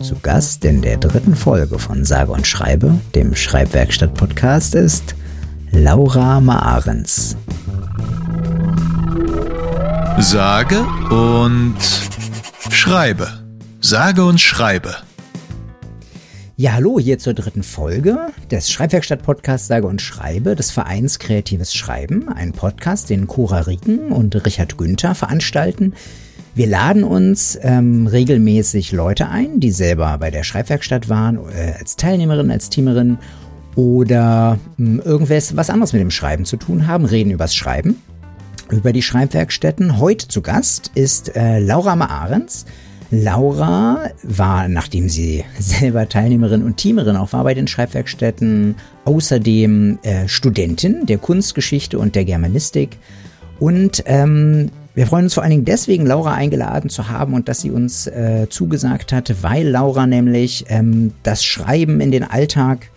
Zu Gast in der dritten Folge von Sage und Schreibe, dem Schreibwerkstatt-Podcast, ist Laura Maarens. Sage und Schreibe. Sage und Schreibe. Ja, hallo hier zur dritten Folge des Schreibwerkstatt-Podcasts Sage und Schreibe des Vereins Kreatives Schreiben. Ein Podcast, den Cora Rieken und Richard Günther veranstalten. Wir laden uns ähm, regelmäßig Leute ein, die selber bei der Schreibwerkstatt waren, äh, als Teilnehmerin, als Teamerin oder äh, irgendwas was anderes mit dem Schreiben zu tun haben, reden übers Schreiben, über die Schreibwerkstätten. Heute zu Gast ist äh, Laura Maarens. Laura war, nachdem sie selber Teilnehmerin und Teamerin auch war bei den Schreibwerkstätten, außerdem äh, Studentin der Kunstgeschichte und der Germanistik. Und ähm, wir freuen uns vor allen Dingen deswegen, Laura eingeladen zu haben und dass sie uns äh, zugesagt hatte, weil Laura nämlich ähm, das Schreiben in den Alltag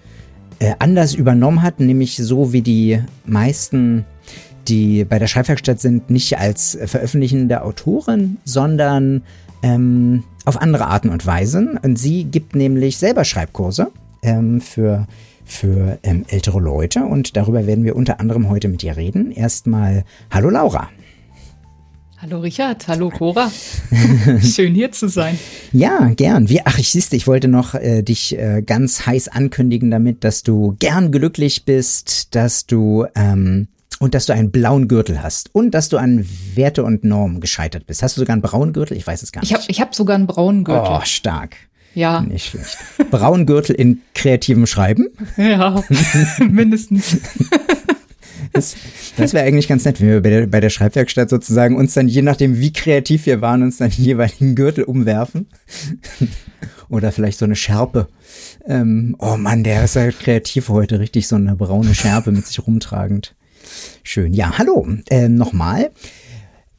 äh, anders übernommen hat, nämlich so wie die meisten die bei der Schreibwerkstatt sind, nicht als veröffentlichende Autorin, sondern ähm, auf andere Arten und Weisen. Und sie gibt nämlich selber Schreibkurse ähm, für, für ähm, ältere Leute und darüber werden wir unter anderem heute mit ihr reden. Erstmal, hallo Laura. Hallo Richard, hallo Cora. Schön hier zu sein. Ja, gern. Wie, ach, ich siehste, ich wollte noch äh, dich äh, ganz heiß ankündigen damit, dass du gern glücklich bist, dass du ähm, und dass du einen blauen Gürtel hast und dass du an Werte und Normen gescheitert bist. Hast du sogar einen braunen Gürtel? Ich weiß es gar nicht. Ich habe ich hab sogar einen braunen Gürtel. Oh, stark. Ja. Nicht schlecht. Braun Gürtel in kreativem Schreiben? Ja, mindestens. Das, das wäre eigentlich ganz nett, wenn wir bei der, bei der Schreibwerkstatt sozusagen uns dann, je nachdem wie kreativ wir waren, uns dann den jeweiligen Gürtel umwerfen. Oder vielleicht so eine Schärpe. Ähm, oh Mann, der ist halt kreativ heute, richtig so eine braune Schärpe mit sich rumtragend. Schön. Ja, hallo. Ähm, Nochmal.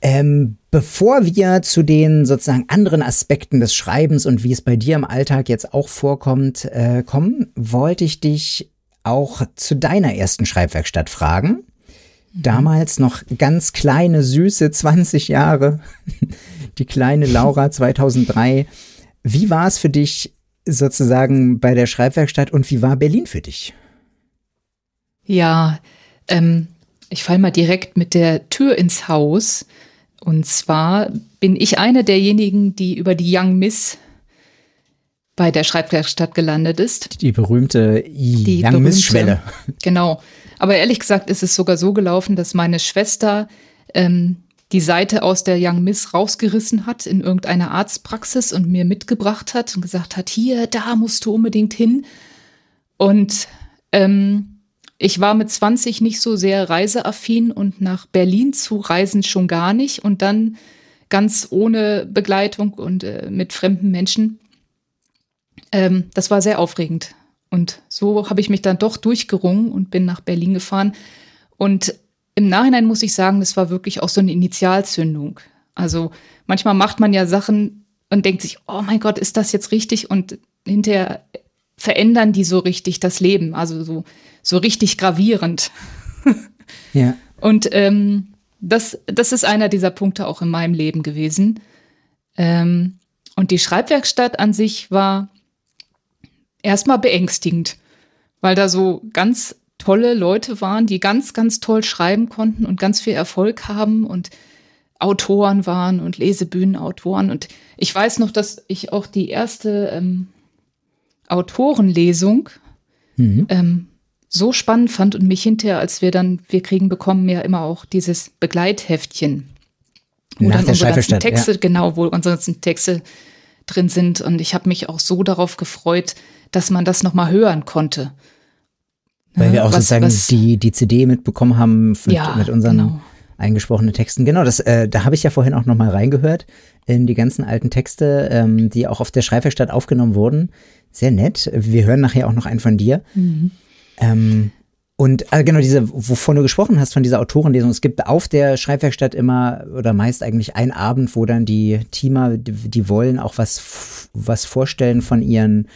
Ähm, bevor wir zu den sozusagen anderen Aspekten des Schreibens und wie es bei dir im Alltag jetzt auch vorkommt, äh, kommen, wollte ich dich auch zu deiner ersten Schreibwerkstatt fragen. Damals noch ganz kleine, süße 20 Jahre. Die kleine Laura 2003. Wie war es für dich sozusagen bei der Schreibwerkstatt und wie war Berlin für dich? Ja, ähm, ich falle mal direkt mit der Tür ins Haus. Und zwar bin ich eine derjenigen, die über die Young Miss bei der Schreibwerkstatt gelandet ist. Die berühmte die Young Miss Schwelle. Genau. Aber ehrlich gesagt ist es sogar so gelaufen, dass meine Schwester ähm, die Seite aus der Young Miss rausgerissen hat in irgendeiner Arztpraxis und mir mitgebracht hat und gesagt hat, hier, da musst du unbedingt hin. Und ähm, ich war mit 20 nicht so sehr reiseaffin und nach Berlin zu reisen schon gar nicht und dann ganz ohne Begleitung und äh, mit fremden Menschen. Ähm, das war sehr aufregend. Und so habe ich mich dann doch durchgerungen und bin nach Berlin gefahren. Und im Nachhinein muss ich sagen, das war wirklich auch so eine Initialzündung. Also manchmal macht man ja Sachen und denkt sich, oh mein Gott, ist das jetzt richtig? Und hinterher verändern die so richtig das Leben. Also so so richtig gravierend. ja. Und ähm, das, das ist einer dieser Punkte auch in meinem Leben gewesen. Ähm, und die Schreibwerkstatt an sich war erstmal beängstigend, weil da so ganz tolle Leute waren, die ganz, ganz toll schreiben konnten und ganz viel Erfolg haben und Autoren waren und Lesebühnenautoren. Und ich weiß noch, dass ich auch die erste ähm, Autorenlesung mhm. ähm, so spannend fand und mich hinterher, als wir dann, wir kriegen bekommen ja immer auch dieses Begleitheftchen. Wo Nach dann unsere ganzen Texte, ja. genau, wo unsere ganzen Texte drin sind. Und ich habe mich auch so darauf gefreut, dass man das nochmal hören konnte. Weil wir auch was, sozusagen was, die, die CD mitbekommen haben mit, ja, mit unseren genau. eingesprochenen Texten. Genau, das, äh, da habe ich ja vorhin auch nochmal reingehört in die ganzen alten Texte, ähm, die auch auf der Schreibwerkstatt aufgenommen wurden. Sehr nett. Wir hören nachher auch noch einen von dir. Mhm. Ähm, und also genau diese, wovon du gesprochen hast, von dieser Autorenlesung, es gibt auf der Schreibwerkstatt immer oder meist eigentlich einen Abend, wo dann die Teamer, die, die wollen auch was, was vorstellen von ihren,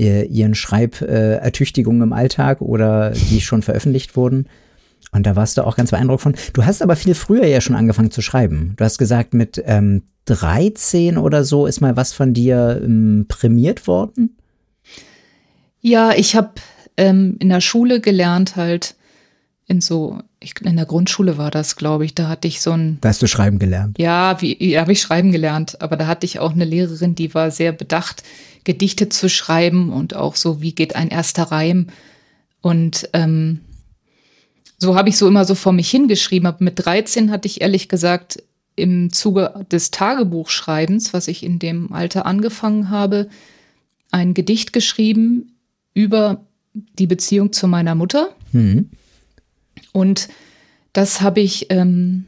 ihren Schreibertüchtigungen im Alltag oder die schon veröffentlicht wurden. Und da warst du auch ganz beeindruckt von. Du hast aber viel früher ja schon angefangen zu schreiben. Du hast gesagt, mit ähm, 13 oder so ist mal was von dir ähm, prämiert worden. Ja, ich habe ähm, in der Schule gelernt, halt in so, ich, in der Grundschule war das, glaube ich, da hatte ich so ein. Da hast du schreiben gelernt. Ja, wie ja, habe ich schreiben gelernt, aber da hatte ich auch eine Lehrerin, die war sehr bedacht, Gedichte zu schreiben und auch so, wie geht ein erster Reim. Und ähm, so habe ich so immer so vor mich hingeschrieben. Aber mit 13 hatte ich ehrlich gesagt im Zuge des Tagebuchschreibens, was ich in dem Alter angefangen habe, ein Gedicht geschrieben über die Beziehung zu meiner Mutter. Mhm. Und das habe ich ähm,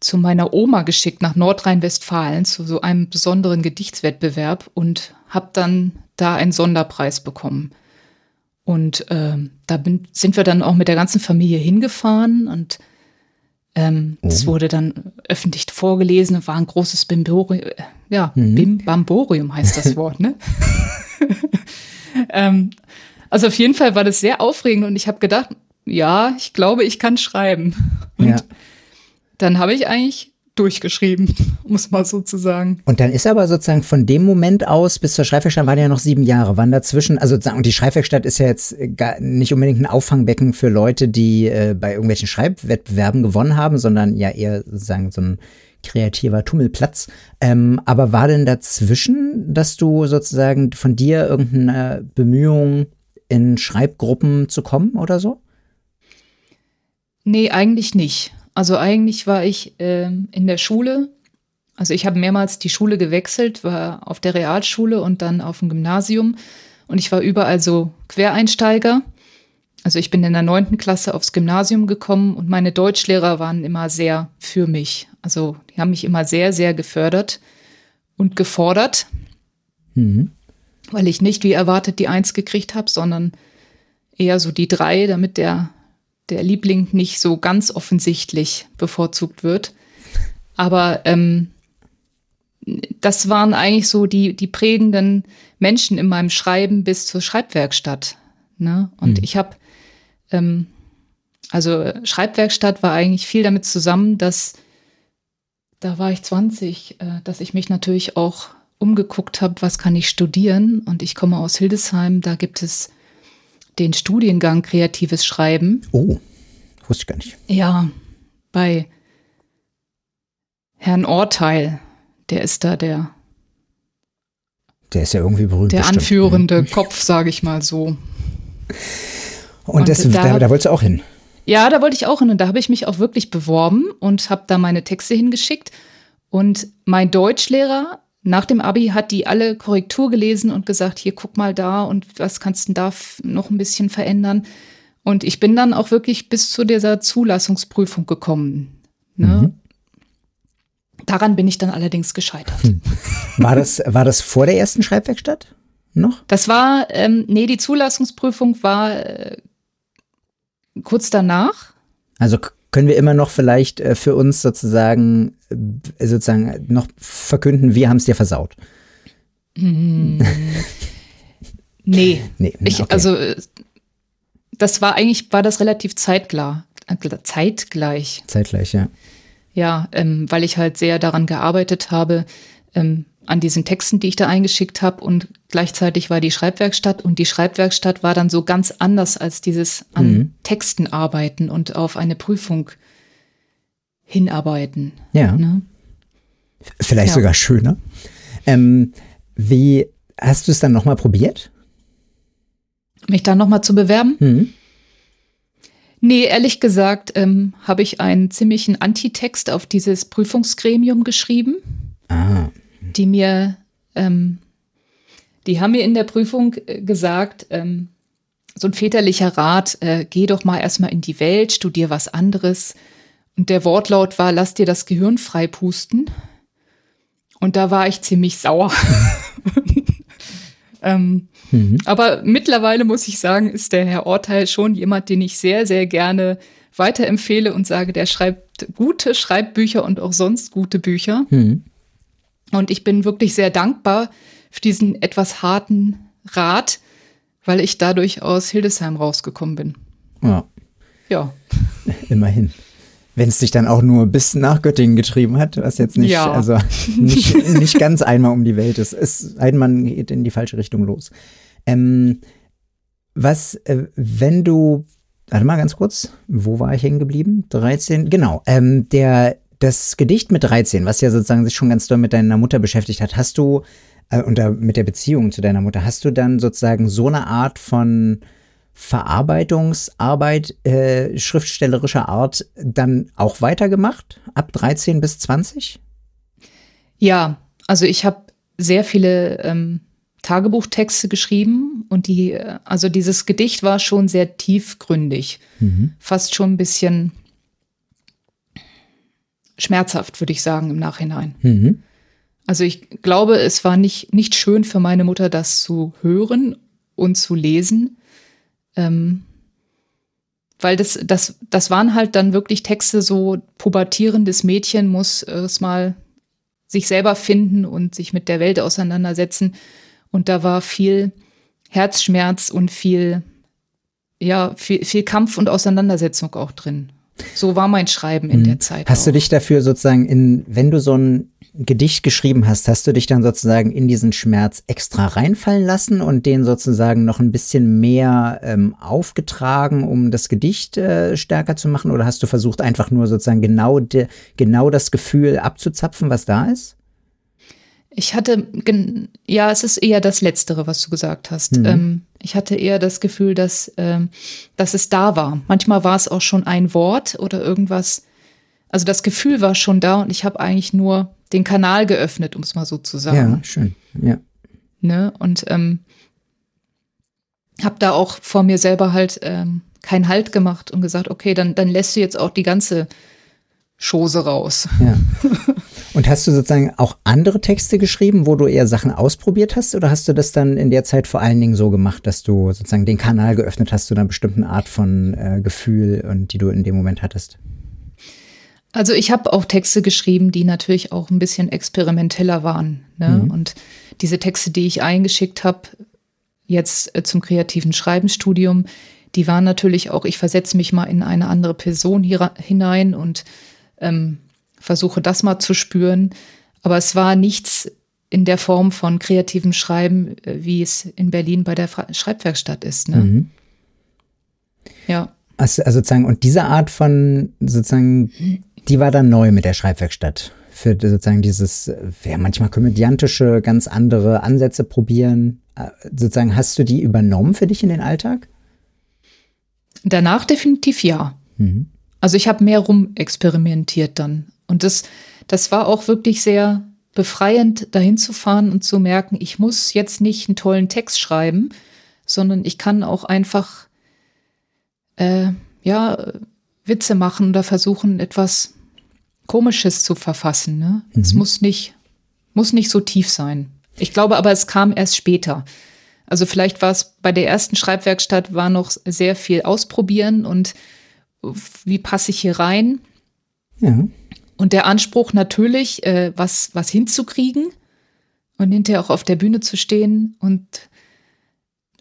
zu meiner Oma geschickt nach Nordrhein-Westfalen zu so einem besonderen Gedichtswettbewerb und habe dann da einen Sonderpreis bekommen. Und äh, da bin, sind wir dann auch mit der ganzen Familie hingefahren und ähm, es oh. wurde dann öffentlich vorgelesen, war ein großes Bimborium, äh, ja, mhm. Bim Bamborium heißt das Wort, ne? ähm, also auf jeden Fall war das sehr aufregend und ich habe gedacht, ja, ich glaube, ich kann schreiben. Und ja. Dann habe ich eigentlich durchgeschrieben, muss man sozusagen. Und dann ist aber sozusagen von dem Moment aus bis zur Schreibwerkstatt waren ja noch sieben Jahre. Wann dazwischen, also und die Schreibwerkstatt ist ja jetzt gar nicht unbedingt ein Auffangbecken für Leute, die äh, bei irgendwelchen Schreibwettbewerben gewonnen haben, sondern ja eher sozusagen so ein kreativer Tummelplatz. Ähm, aber war denn dazwischen, dass du sozusagen von dir irgendeine Bemühung in Schreibgruppen zu kommen oder so? Nee, eigentlich nicht. Also eigentlich war ich ähm, in der Schule. Also ich habe mehrmals die Schule gewechselt, war auf der Realschule und dann auf dem Gymnasium. Und ich war überall so Quereinsteiger. Also ich bin in der neunten Klasse aufs Gymnasium gekommen und meine Deutschlehrer waren immer sehr für mich. Also die haben mich immer sehr, sehr gefördert und gefordert, mhm. weil ich nicht wie erwartet die Eins gekriegt habe, sondern eher so die drei, damit der der Liebling nicht so ganz offensichtlich bevorzugt wird. Aber ähm, das waren eigentlich so die, die prägenden Menschen in meinem Schreiben bis zur Schreibwerkstatt. Ne? Und mhm. ich habe, ähm, also Schreibwerkstatt war eigentlich viel damit zusammen, dass, da war ich 20, äh, dass ich mich natürlich auch umgeguckt habe, was kann ich studieren. Und ich komme aus Hildesheim, da gibt es den Studiengang Kreatives Schreiben. Oh, wusste ich gar nicht. Ja, bei Herrn Orteil, der ist da der. Der ist ja irgendwie berühmt. Der bestimmt. anführende mhm. Kopf, sage ich mal so. Und, und das, da, da, da wolltest du auch hin? Ja, da wollte ich auch hin und da habe ich mich auch wirklich beworben und habe da meine Texte hingeschickt. Und mein Deutschlehrer nach dem Abi hat die alle Korrektur gelesen und gesagt, hier guck mal da und was kannst du da noch ein bisschen verändern. Und ich bin dann auch wirklich bis zu dieser Zulassungsprüfung gekommen. Ne? Mhm. Daran bin ich dann allerdings gescheitert. Hm. War das, war das vor der ersten Schreibwerkstatt noch? Das war, ähm, nee, die Zulassungsprüfung war äh, kurz danach. Also können wir immer noch vielleicht äh, für uns sozusagen, äh, sozusagen noch verkünden, wir haben es dir versaut. Hm. nee. nee ich, okay. Also das war eigentlich, war das relativ zeitklar, äh, zeitgleich. Zeitgleich, ja. Ja, ähm, weil ich halt sehr daran gearbeitet habe, ähm, an diesen Texten, die ich da eingeschickt habe und gleichzeitig war die Schreibwerkstatt und die Schreibwerkstatt war dann so ganz anders als dieses an mhm. Texten arbeiten und auf eine Prüfung hinarbeiten. Ja. Ne? Vielleicht ja. sogar schöner. Ähm, wie hast du es dann nochmal probiert? Mich da nochmal zu bewerben? Mhm. Nee, ehrlich gesagt ähm, habe ich einen ziemlichen Antitext auf dieses Prüfungsgremium geschrieben, ah. Die mir, ähm, die haben mir in der Prüfung äh, gesagt, ähm, so ein väterlicher Rat, äh, geh doch mal erstmal in die Welt, studier was anderes. Und der Wortlaut war, lass dir das Gehirn freipusten. Und da war ich ziemlich sauer. ähm, Mhm. Aber mittlerweile muss ich sagen, ist der Herr Orteil schon jemand, den ich sehr, sehr gerne weiterempfehle und sage, der schreibt gute Schreibbücher und auch sonst gute Bücher. Mhm. Und ich bin wirklich sehr dankbar für diesen etwas harten Rat, weil ich dadurch aus Hildesheim rausgekommen bin. Ja. Ja. Immerhin. Wenn es dich dann auch nur bis nach Göttingen getrieben hat, was jetzt nicht, Ja. also nicht, nicht ganz einmal um die Welt ist. Es ein Mann geht in die falsche Richtung los. Ähm, was, äh, wenn du, warte mal ganz kurz, wo war ich hängen geblieben? 13, genau. Ähm, der, das Gedicht mit 13, was ja sozusagen sich schon ganz doll mit deiner Mutter beschäftigt hat, hast du, äh, und da mit der Beziehung zu deiner Mutter, hast du dann sozusagen so eine Art von Verarbeitungsarbeit äh, schriftstellerischer Art dann auch weitergemacht, ab 13 bis 20? Ja, also ich habe sehr viele ähm, Tagebuchtexte geschrieben und die, äh, also dieses Gedicht war schon sehr tiefgründig, fast schon ein bisschen schmerzhaft, würde ich sagen, im Nachhinein. Mhm. Also ich glaube, es war nicht, nicht schön für meine Mutter, das zu hören und zu lesen. Ähm, weil das, das, das waren halt dann wirklich Texte, so pubertierendes Mädchen muss erst mal sich selber finden und sich mit der Welt auseinandersetzen. Und da war viel Herzschmerz und viel, ja, viel, viel Kampf und Auseinandersetzung auch drin. So war mein Schreiben in der Zeit. Mhm. Hast du auch. dich dafür sozusagen in, wenn du so ein Gedicht geschrieben hast, hast du dich dann sozusagen in diesen Schmerz extra reinfallen lassen und den sozusagen noch ein bisschen mehr ähm, aufgetragen, um das Gedicht äh, stärker zu machen? Oder hast du versucht, einfach nur sozusagen genau, de, genau das Gefühl abzuzapfen, was da ist? Ich hatte, ja, es ist eher das Letztere, was du gesagt hast. Mhm. Ähm, ich hatte eher das Gefühl, dass, ähm, dass es da war. Manchmal war es auch schon ein Wort oder irgendwas. Also das Gefühl war schon da und ich habe eigentlich nur den Kanal geöffnet, um es mal so zu sagen. Ja, schön. Ja. Ne? Und ähm, habe da auch vor mir selber halt ähm, keinen Halt gemacht und gesagt, okay, dann, dann lässt du jetzt auch die ganze Chose raus. Ja. Und hast du sozusagen auch andere Texte geschrieben, wo du eher Sachen ausprobiert hast? Oder hast du das dann in der Zeit vor allen Dingen so gemacht, dass du sozusagen den Kanal geöffnet hast zu einer bestimmten Art von äh, Gefühl und die du in dem Moment hattest? Also ich habe auch Texte geschrieben, die natürlich auch ein bisschen experimenteller waren. Ne? Und diese Texte, die ich eingeschickt habe, jetzt äh, zum kreativen Schreibenstudium, die waren natürlich auch, ich versetze mich mal in eine andere Person hier, hinein und ähm, versuche das mal zu spüren. Aber es war nichts in der Form von kreativem Schreiben, äh, wie es in Berlin bei der Schreibwerkstatt ist. Ne? Mhm. Ja. Also, also sozusagen, und diese Art von sozusagen, die war dann neu mit der Schreibwerkstatt. Für sozusagen dieses, ja, manchmal komödiantische, ganz andere Ansätze probieren. Äh, Sozusagen, hast du die übernommen für dich in den Alltag? Danach definitiv ja. Mhm. Also ich habe mehr rumexperimentiert dann. Und das, das war auch wirklich sehr befreiend, dahin zu fahren und zu merken, ich muss jetzt nicht einen tollen Text schreiben, sondern ich kann auch einfach äh, ja, Witze machen oder versuchen, etwas Komisches zu verfassen. Ne? Es muss nicht, muss nicht so tief sein. Ich glaube aber, es kam erst später. Also vielleicht war es bei der ersten Schreibwerkstatt war noch sehr viel ausprobieren und wie passe ich hier rein? Ja. Und der Anspruch natürlich, äh, was, was hinzukriegen und hinterher auch auf der Bühne zu stehen und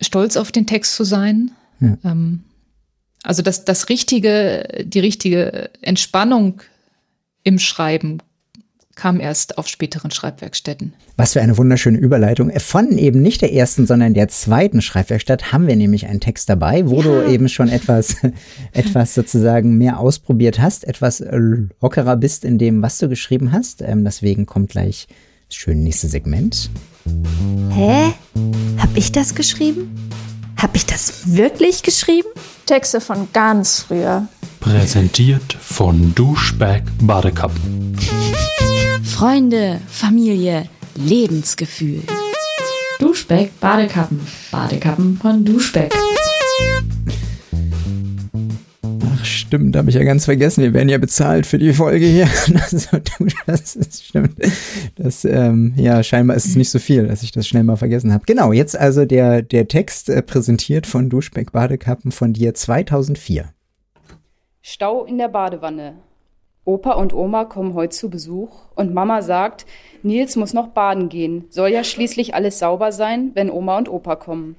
stolz auf den Text zu sein. Ja. Ähm, also das, das richtige, die richtige Entspannung im Schreiben kam erst auf späteren Schreibwerkstätten. Was für eine wunderschöne Überleitung. Von eben nicht der ersten, sondern der zweiten Schreibwerkstatt haben wir nämlich einen Text dabei, wo du eben schon etwas, etwas sozusagen mehr ausprobiert hast, etwas lockerer bist in dem, was du geschrieben hast. Ähm, deswegen kommt gleich das schöne nächste Segment. Hä? Hab ich das geschrieben? Hab ich das wirklich geschrieben? Texte von ganz früher. Präsentiert von Duschback Badekappen. Freunde, Familie, Lebensgefühl. Duschbeck, Badekappen. Badekappen von Duschbeck. Ach stimmt, habe ich ja ganz vergessen. Wir werden ja bezahlt für die Folge hier. Also, das ist stimmt. Das, ähm, ja, scheinbar ist es nicht so viel, dass ich das schnell mal vergessen habe. Genau, jetzt also der, der Text äh, präsentiert von Duschbeck Badekappen von dir 2004. Stau in der Badewanne. Opa und Oma kommen heute zu Besuch und Mama sagt, Nils muss noch baden gehen. Soll ja schließlich alles sauber sein, wenn Oma und Opa kommen.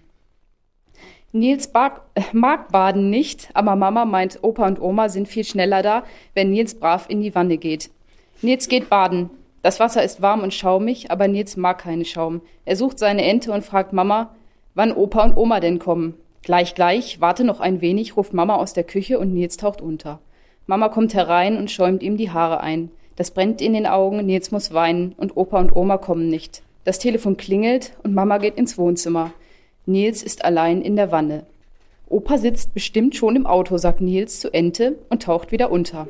Nils äh, mag Baden nicht, aber Mama meint, Opa und Oma sind viel schneller da, wenn Nils brav in die Wanne geht. Nils geht baden. Das Wasser ist warm und schaumig, aber Nils mag keinen Schaum. Er sucht seine Ente und fragt Mama, wann Opa und Oma denn kommen. Gleich, gleich, warte noch ein wenig, ruft Mama aus der Küche und Nils taucht unter. Mama kommt herein und schäumt ihm die Haare ein. Das brennt in den Augen, Nils muss weinen und Opa und Oma kommen nicht. Das Telefon klingelt und Mama geht ins Wohnzimmer. Nils ist allein in der Wanne. Opa sitzt bestimmt schon im Auto, sagt Nils zu Ente und taucht wieder unter.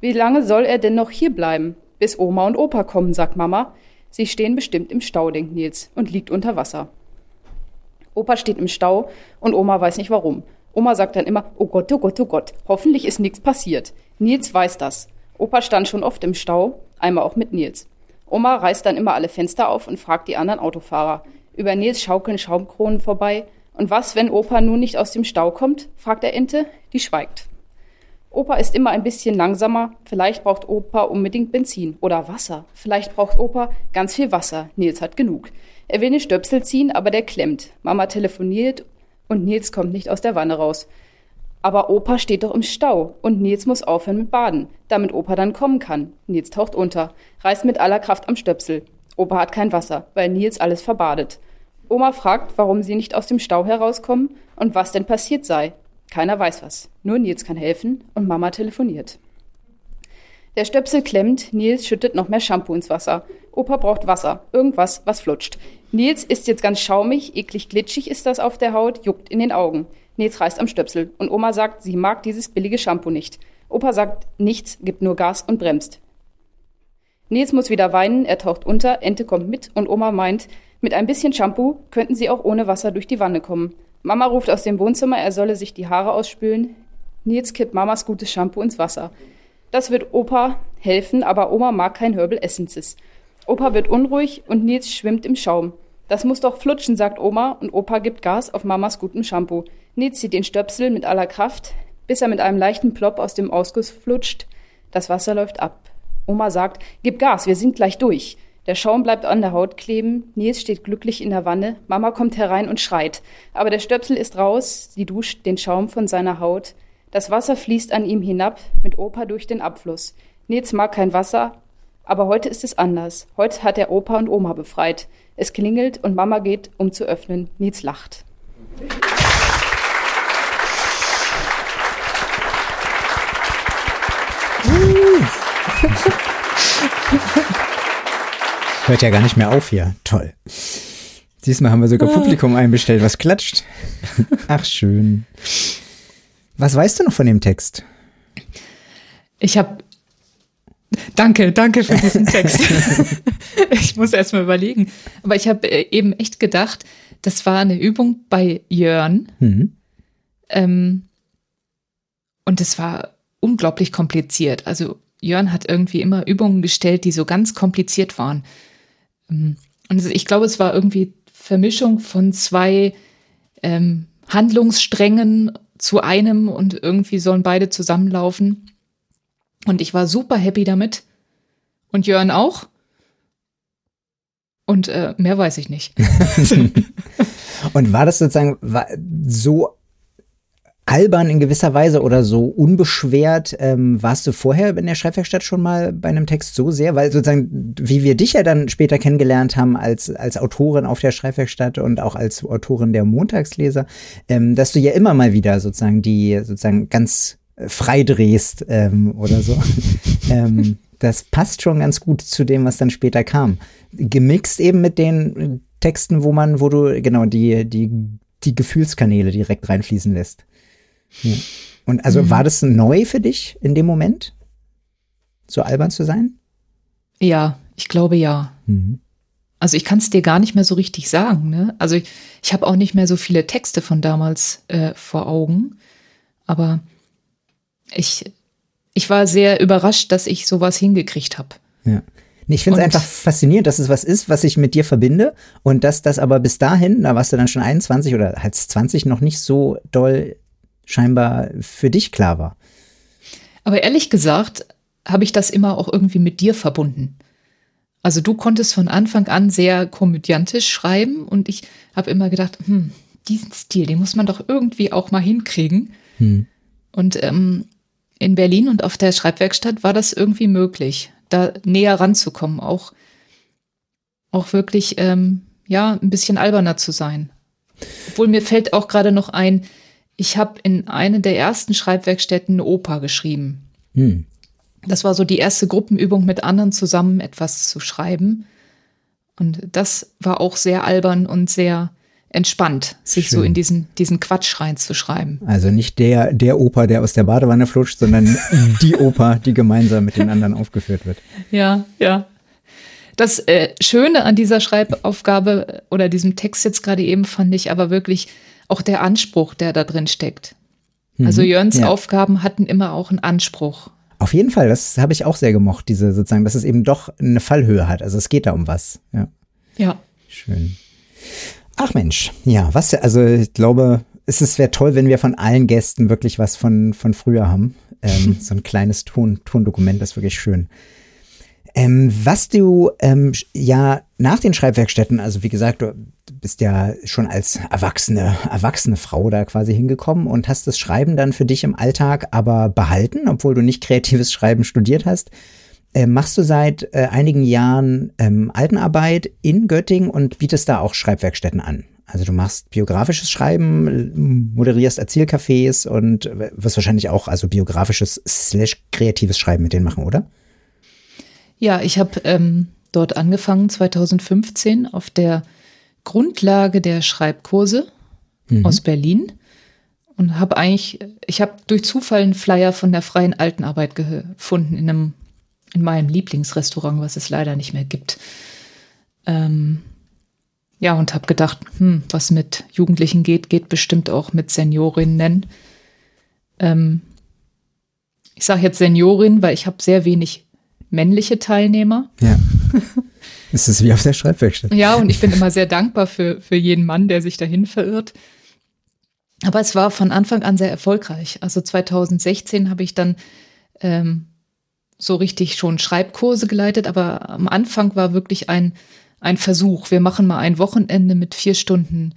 Wie lange soll er denn noch hier bleiben? Bis Oma und Opa kommen, sagt Mama. Sie stehen bestimmt im Stau, denkt Nils und liegt unter Wasser. Opa steht im Stau und Oma weiß nicht warum. Oma sagt dann immer, oh Gott, oh Gott, oh Gott, hoffentlich ist nichts passiert. Nils weiß das. Opa stand schon oft im Stau, einmal auch mit Nils. Oma reißt dann immer alle Fenster auf und fragt die anderen Autofahrer. Über Nils schaukeln Schaumkronen vorbei. Und was, wenn Opa nun nicht aus dem Stau kommt? fragt der Ente. Die schweigt. Opa ist immer ein bisschen langsamer. Vielleicht braucht Opa unbedingt Benzin oder Wasser. Vielleicht braucht Opa ganz viel Wasser. Nils hat genug. Er will eine Stöpsel ziehen, aber der klemmt. Mama telefoniert und Nils kommt nicht aus der Wanne raus. Aber Opa steht doch im Stau und Nils muss aufhören mit Baden, damit Opa dann kommen kann. Nils taucht unter, reißt mit aller Kraft am Stöpsel. Opa hat kein Wasser, weil Nils alles verbadet. Oma fragt, warum sie nicht aus dem Stau herauskommen und was denn passiert sei. Keiner weiß was. Nur Nils kann helfen und Mama telefoniert. Der Stöpsel klemmt, Nils schüttet noch mehr Shampoo ins Wasser. Opa braucht Wasser, irgendwas, was flutscht. Nils ist jetzt ganz schaumig, eklig glitschig ist das auf der Haut, juckt in den Augen. Nils reißt am Stöpsel und Oma sagt, sie mag dieses billige Shampoo nicht. Opa sagt nichts, gibt nur Gas und bremst. Nils muss wieder weinen, er taucht unter, Ente kommt mit und Oma meint, mit ein bisschen Shampoo könnten sie auch ohne Wasser durch die Wanne kommen. Mama ruft aus dem Wohnzimmer, er solle sich die Haare ausspülen. Nils kippt Mamas gutes Shampoo ins Wasser. Das wird Opa helfen, aber Oma mag kein Herbal Essences. Opa wird unruhig und Nils schwimmt im Schaum. Das muss doch flutschen, sagt Oma und Opa gibt Gas auf Mamas gutem Shampoo. Nils zieht den Stöpsel mit aller Kraft, bis er mit einem leichten Plopp aus dem Ausguss flutscht. Das Wasser läuft ab. Oma sagt, gib Gas, wir sind gleich durch. Der Schaum bleibt an der Haut kleben, Nils steht glücklich in der Wanne, Mama kommt herein und schreit. Aber der Stöpsel ist raus, sie duscht den Schaum von seiner Haut. Das Wasser fließt an ihm hinab, mit Opa durch den Abfluss. Nils mag kein Wasser, aber heute ist es anders. Heute hat er Opa und Oma befreit. Es klingelt und Mama geht, um zu öffnen. Nils lacht. Hört ja gar nicht mehr auf hier. Toll. Diesmal haben wir sogar Publikum einbestellt, was klatscht. Ach, schön. Was weißt du noch von dem Text? Ich habe. Danke, danke für diesen Text. ich muss erst mal überlegen. Aber ich habe äh, eben echt gedacht, das war eine Übung bei Jörn. Mhm. Ähm, und es war unglaublich kompliziert. Also Jörn hat irgendwie immer Übungen gestellt, die so ganz kompliziert waren. Ähm, und ich glaube, es war irgendwie Vermischung von zwei ähm, Handlungssträngen zu einem und irgendwie sollen beide zusammenlaufen. Und ich war super happy damit. Und Jörn auch. Und äh, mehr weiß ich nicht. und war das sozusagen so albern in gewisser Weise oder so unbeschwert? Ähm, warst du vorher in der Schreibwerkstatt schon mal bei einem Text so sehr? Weil sozusagen, wie wir dich ja dann später kennengelernt haben als, als Autorin auf der Schreibwerkstatt und auch als Autorin der Montagsleser, ähm, dass du ja immer mal wieder sozusagen die sozusagen ganz frei drehst ähm, oder so. ähm, das passt schon ganz gut zu dem, was dann später kam. Gemixt eben mit den Texten, wo man, wo du genau die, die, die Gefühlskanäle direkt reinfließen lässt. Ja. Und also mhm. war das neu für dich in dem Moment, so albern zu sein? Ja, ich glaube ja. Mhm. Also ich kann es dir gar nicht mehr so richtig sagen. Ne? Also ich, ich habe auch nicht mehr so viele Texte von damals äh, vor Augen. Aber ich, ich war sehr überrascht, dass ich sowas hingekriegt habe. Ja. Ich finde es einfach faszinierend, dass es was ist, was ich mit dir verbinde und dass das aber bis dahin, da warst du dann schon 21 oder halt 20, noch nicht so doll scheinbar für dich klar war. Aber ehrlich gesagt, habe ich das immer auch irgendwie mit dir verbunden. Also du konntest von Anfang an sehr komödiantisch schreiben und ich habe immer gedacht, hm, diesen Stil, den muss man doch irgendwie auch mal hinkriegen. Hm. Und ähm, in Berlin und auf der Schreibwerkstatt war das irgendwie möglich, da näher ranzukommen, auch, auch wirklich, ähm, ja, ein bisschen alberner zu sein. Obwohl mir fällt auch gerade noch ein, ich habe in einer der ersten Schreibwerkstätten eine Oper geschrieben. Hm. Das war so die erste Gruppenübung, mit anderen zusammen etwas zu schreiben. Und das war auch sehr albern und sehr entspannt, sich Schön. so in diesen, diesen Quatsch reinzuschreiben. Also nicht der, der Opa, der aus der Badewanne flutscht, sondern die Oper, die gemeinsam mit den anderen aufgeführt wird. Ja, ja. Das äh, Schöne an dieser Schreibaufgabe oder diesem Text jetzt gerade eben fand ich aber wirklich auch der Anspruch, der da drin steckt. Mhm, also Jörns ja. Aufgaben hatten immer auch einen Anspruch. Auf jeden Fall, das habe ich auch sehr gemocht, diese sozusagen, dass es eben doch eine Fallhöhe hat. Also es geht da um was. Ja. Ja. Schön. Ach Mensch, ja, was, also ich glaube, es wäre toll, wenn wir von allen Gästen wirklich was von, von früher haben. Ähm, so ein kleines Ton, Tondokument, das ist wirklich schön. Ähm, was du ähm, ja nach den Schreibwerkstätten, also wie gesagt, du bist ja schon als erwachsene, erwachsene Frau da quasi hingekommen und hast das Schreiben dann für dich im Alltag aber behalten, obwohl du nicht kreatives Schreiben studiert hast. Äh, machst du seit äh, einigen Jahren ähm, Altenarbeit in Göttingen und bietest da auch Schreibwerkstätten an. Also du machst biografisches Schreiben, moderierst Erzählcafés und wirst wahrscheinlich auch also biografisches slash kreatives Schreiben mit denen machen, oder? Ja, ich habe ähm, dort angefangen 2015 auf der Grundlage der Schreibkurse mhm. aus Berlin und habe eigentlich, ich habe durch Zufall einen Flyer von der freien Altenarbeit gefunden in einem in meinem Lieblingsrestaurant, was es leider nicht mehr gibt. Ähm, ja, und habe gedacht, hm, was mit Jugendlichen geht, geht bestimmt auch mit Seniorinnen. Ähm, ich sage jetzt Seniorin, weil ich habe sehr wenig männliche Teilnehmer. Ja. Es ist wie auf der Schreibwerkstatt. ja, und ich bin immer sehr dankbar für, für jeden Mann, der sich dahin verirrt. Aber es war von Anfang an sehr erfolgreich. Also 2016 habe ich dann ähm, so richtig schon Schreibkurse geleitet, aber am Anfang war wirklich ein, ein Versuch. Wir machen mal ein Wochenende mit vier Stunden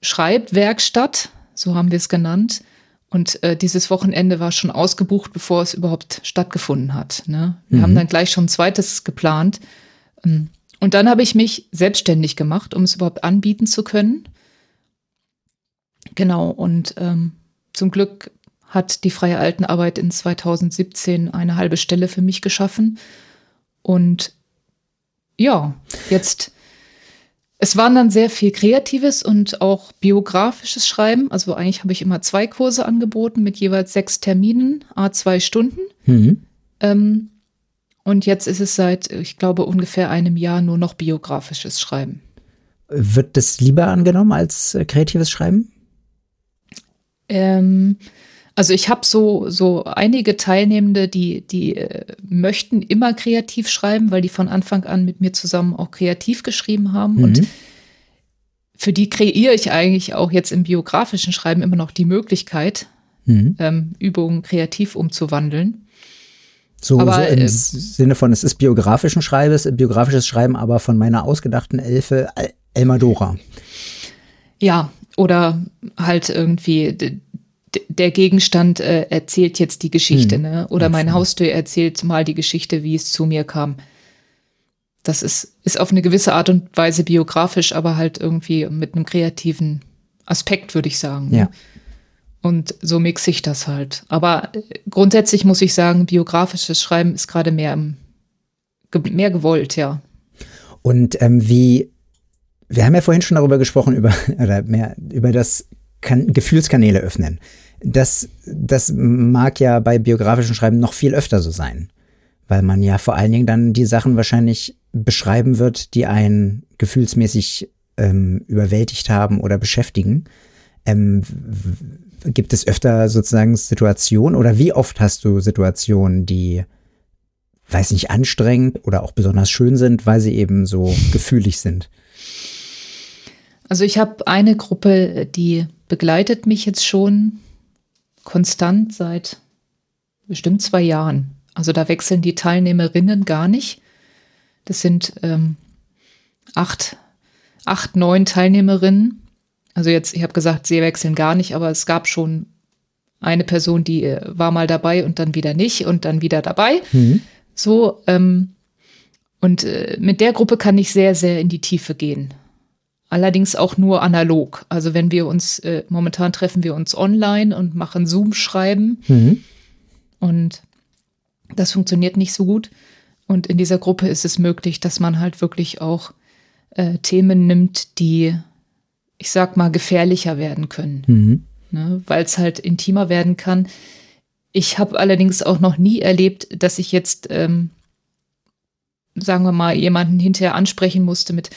Schreibwerkstatt, so haben wir es genannt. Und äh, dieses Wochenende war schon ausgebucht, bevor es überhaupt stattgefunden hat. Ne? Wir mhm. haben dann gleich schon ein zweites geplant. Ähm, und dann habe ich mich selbstständig gemacht, um es überhaupt anbieten zu können. Genau, und ähm, zum Glück hat die Freie Altenarbeit in 2017 eine halbe Stelle für mich geschaffen. Und ja, jetzt es waren dann sehr viel kreatives und auch biografisches Schreiben. Also eigentlich habe ich immer zwei Kurse angeboten mit jeweils sechs Terminen, a zwei Stunden. Mhm. Ähm, und jetzt ist es seit, ich glaube, ungefähr einem Jahr nur noch biografisches Schreiben. Wird das lieber angenommen als äh, kreatives Schreiben? Ähm, also ich habe so, so einige Teilnehmende, die, die äh, möchten immer kreativ schreiben, weil die von Anfang an mit mir zusammen auch kreativ geschrieben haben. Mhm. Und für die kreiere ich eigentlich auch jetzt im biografischen Schreiben immer noch die Möglichkeit, mhm. ähm, Übungen kreativ umzuwandeln. So, aber, so im äh, Sinne von, es ist biografischen Schreibes, biografisches Schreiben, aber von meiner ausgedachten Elfe Elmadora. Ja, oder halt irgendwie der Gegenstand äh, erzählt jetzt die Geschichte, hm, ne? Oder mein Haustür erzählt mal die Geschichte, wie es zu mir kam. Das ist, ist auf eine gewisse Art und Weise biografisch, aber halt irgendwie mit einem kreativen Aspekt, würde ich sagen. Ja. Und so mixe ich das halt. Aber äh, grundsätzlich muss ich sagen, biografisches Schreiben ist gerade mehr, mehr gewollt, ja. Und ähm, wie, wir haben ja vorhin schon darüber gesprochen, über, oder mehr über das kan Gefühlskanäle öffnen. Das, das mag ja bei biografischen Schreiben noch viel öfter so sein, weil man ja vor allen Dingen dann die Sachen wahrscheinlich beschreiben wird, die einen gefühlsmäßig ähm, überwältigt haben oder beschäftigen. Ähm, gibt es öfter sozusagen Situationen oder wie oft hast du Situationen, die, weiß nicht, anstrengend oder auch besonders schön sind, weil sie eben so gefühlig sind? Also ich habe eine Gruppe, die begleitet mich jetzt schon konstant seit bestimmt zwei Jahren. Also da wechseln die Teilnehmerinnen gar nicht. Das sind ähm, acht, acht, neun Teilnehmerinnen. also jetzt, ich habe gesagt, sie wechseln gar nicht, aber es gab schon eine Person, die äh, war mal dabei und dann wieder nicht und dann wieder dabei. Mhm. So, ähm, und äh, mit der Gruppe kann ich sehr, sehr in die Tiefe gehen. Allerdings auch nur analog. Also wenn wir uns, äh, momentan treffen wir uns online und machen Zoom-Schreiben. Mhm. Und das funktioniert nicht so gut. Und in dieser Gruppe ist es möglich, dass man halt wirklich auch äh, Themen nimmt, die, ich sag mal, gefährlicher werden können, Mhm. ne? weil es halt intimer werden kann. Ich habe allerdings auch noch nie erlebt, dass ich jetzt, ähm, sagen wir mal, jemanden hinterher ansprechen musste mit,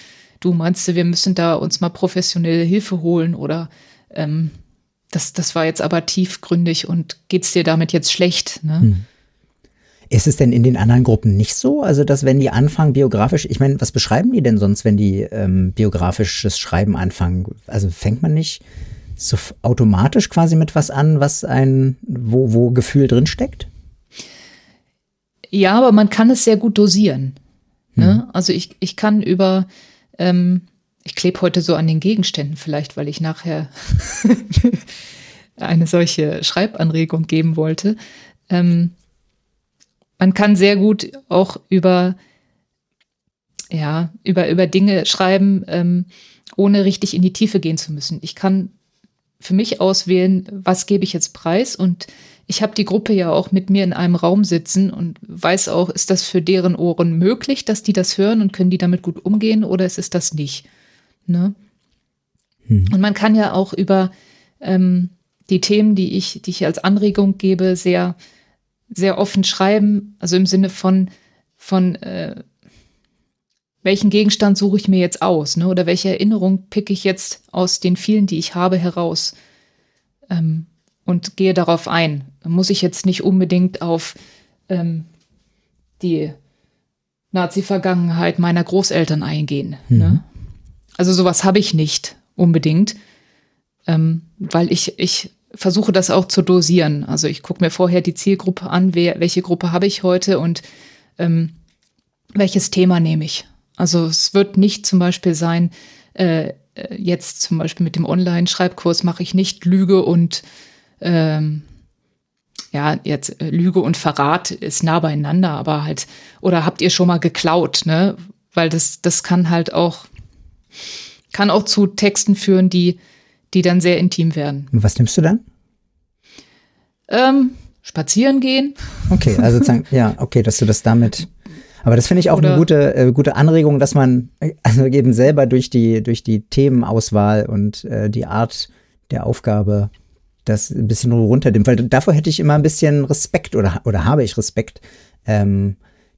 du meinst du, wir müssen da uns mal professionelle Hilfe holen oder ähm, das, das war jetzt aber tiefgründig und geht's dir damit jetzt schlecht? Ne? Hm. Ist es denn in den anderen Gruppen nicht so? Also, dass wenn die anfangen, biografisch, ich meine, was beschreiben die denn sonst, wenn die ähm, biografisches Schreiben anfangen? Also fängt man nicht so automatisch quasi mit was an, was ein, wo, wo Gefühl drinsteckt? Ja, aber man kann es sehr gut dosieren. Ne? Also ich, ich kann über, ähm, ich klebe heute so an den Gegenständen vielleicht, weil ich nachher eine solche Schreibanregung geben wollte. Ähm, man kann sehr gut auch über, ja, über, über Dinge schreiben, ähm, ohne richtig in die Tiefe gehen zu müssen. Ich kann für mich auswählen, was gebe ich jetzt preis und ich habe die Gruppe ja auch mit mir in einem Raum sitzen und weiß auch, ist das für deren Ohren möglich, dass die das hören und können die damit gut umgehen oder ist es das nicht? Ne? Und man kann ja auch über ähm, die Themen, die ich, die ich als Anregung gebe, sehr, sehr offen schreiben, also im Sinne von, von äh, welchen Gegenstand suche ich mir jetzt aus, ne? Oder welche Erinnerung picke ich jetzt aus den vielen, die ich habe, heraus? Ähm, und gehe darauf ein. Muss ich jetzt nicht unbedingt auf ähm, die Nazi-Vergangenheit meiner Großeltern eingehen. Ne? Also sowas habe ich nicht unbedingt, ähm, weil ich, ich versuche das auch zu dosieren. Also ich gucke mir vorher die Zielgruppe an, wer, welche Gruppe habe ich heute und ähm, welches Thema nehme ich. Also es wird nicht zum Beispiel sein, äh, äh, jetzt zum Beispiel mit dem Online-Schreibkurs mache ich nicht Lüge und ähm, ja, jetzt äh, Lüge und Verrat ist nah beieinander, aber halt, oder habt ihr schon mal geklaut, ne? Weil das, das kann halt auch, kann auch zu Texten führen, die, die dann sehr intim werden. Und was nimmst du dann? Ähm, spazieren gehen. Okay, also ja, okay, dass du das damit. Aber das finde ich auch eine Oder- gute, äh, gute Anregung, dass man also eben selber durch die, durch die Themenauswahl und äh, die Art der Aufgabe das ein bisschen runterdimmt. Weil davor hätte ich immer ein bisschen Respekt oder, oder habe ich Respekt, ähm,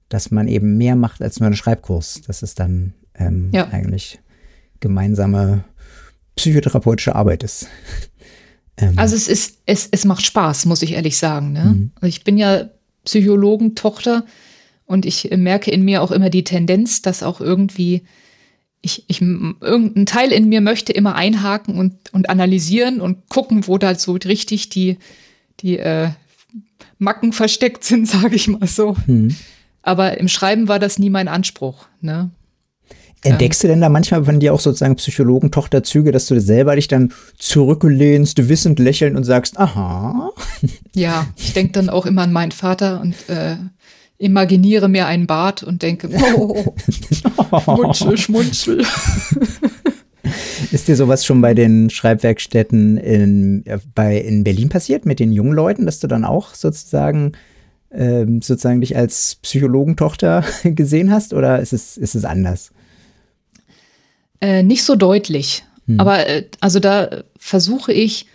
dass man eben mehr macht als nur einen Schreibkurs. Das ist dann ähm, Ja. eigentlich gemeinsame psychotherapeutische Arbeit ist. Ähm, Also es ist, es, es macht Spaß, muss ich ehrlich sagen. Ne? Also ich bin ja Psychologentochter und ich merke in mir auch immer die Tendenz, dass auch irgendwie ich, ich irgendein Teil in mir möchte immer einhaken und, und analysieren und gucken, wo da so richtig die, die äh, Macken versteckt sind, sage ich mal so. hm. Aber im Schreiben war das nie mein Anspruch. Ne? Entdeckst du denn da manchmal von dir auch sozusagen Psychologen-Tochterzüge, dass du selber dich dann zurücklehnst, wissend lächeln und sagst, aha. Ja, ich denke dann auch immer an meinen Vater und äh, imaginiere mir einen Bart und denke, oh, schmunzel, schmunzel. Ist dir sowas schon bei den Schreibwerkstätten in, ja, bei, in Berlin passiert mit den jungen Leuten, dass du dann auch sozusagen ähm, sozusagen dich als Psychologentochter gesehen hast oder ist es, ist es anders? Äh, nicht so deutlich. Aber äh, also da versuche ich,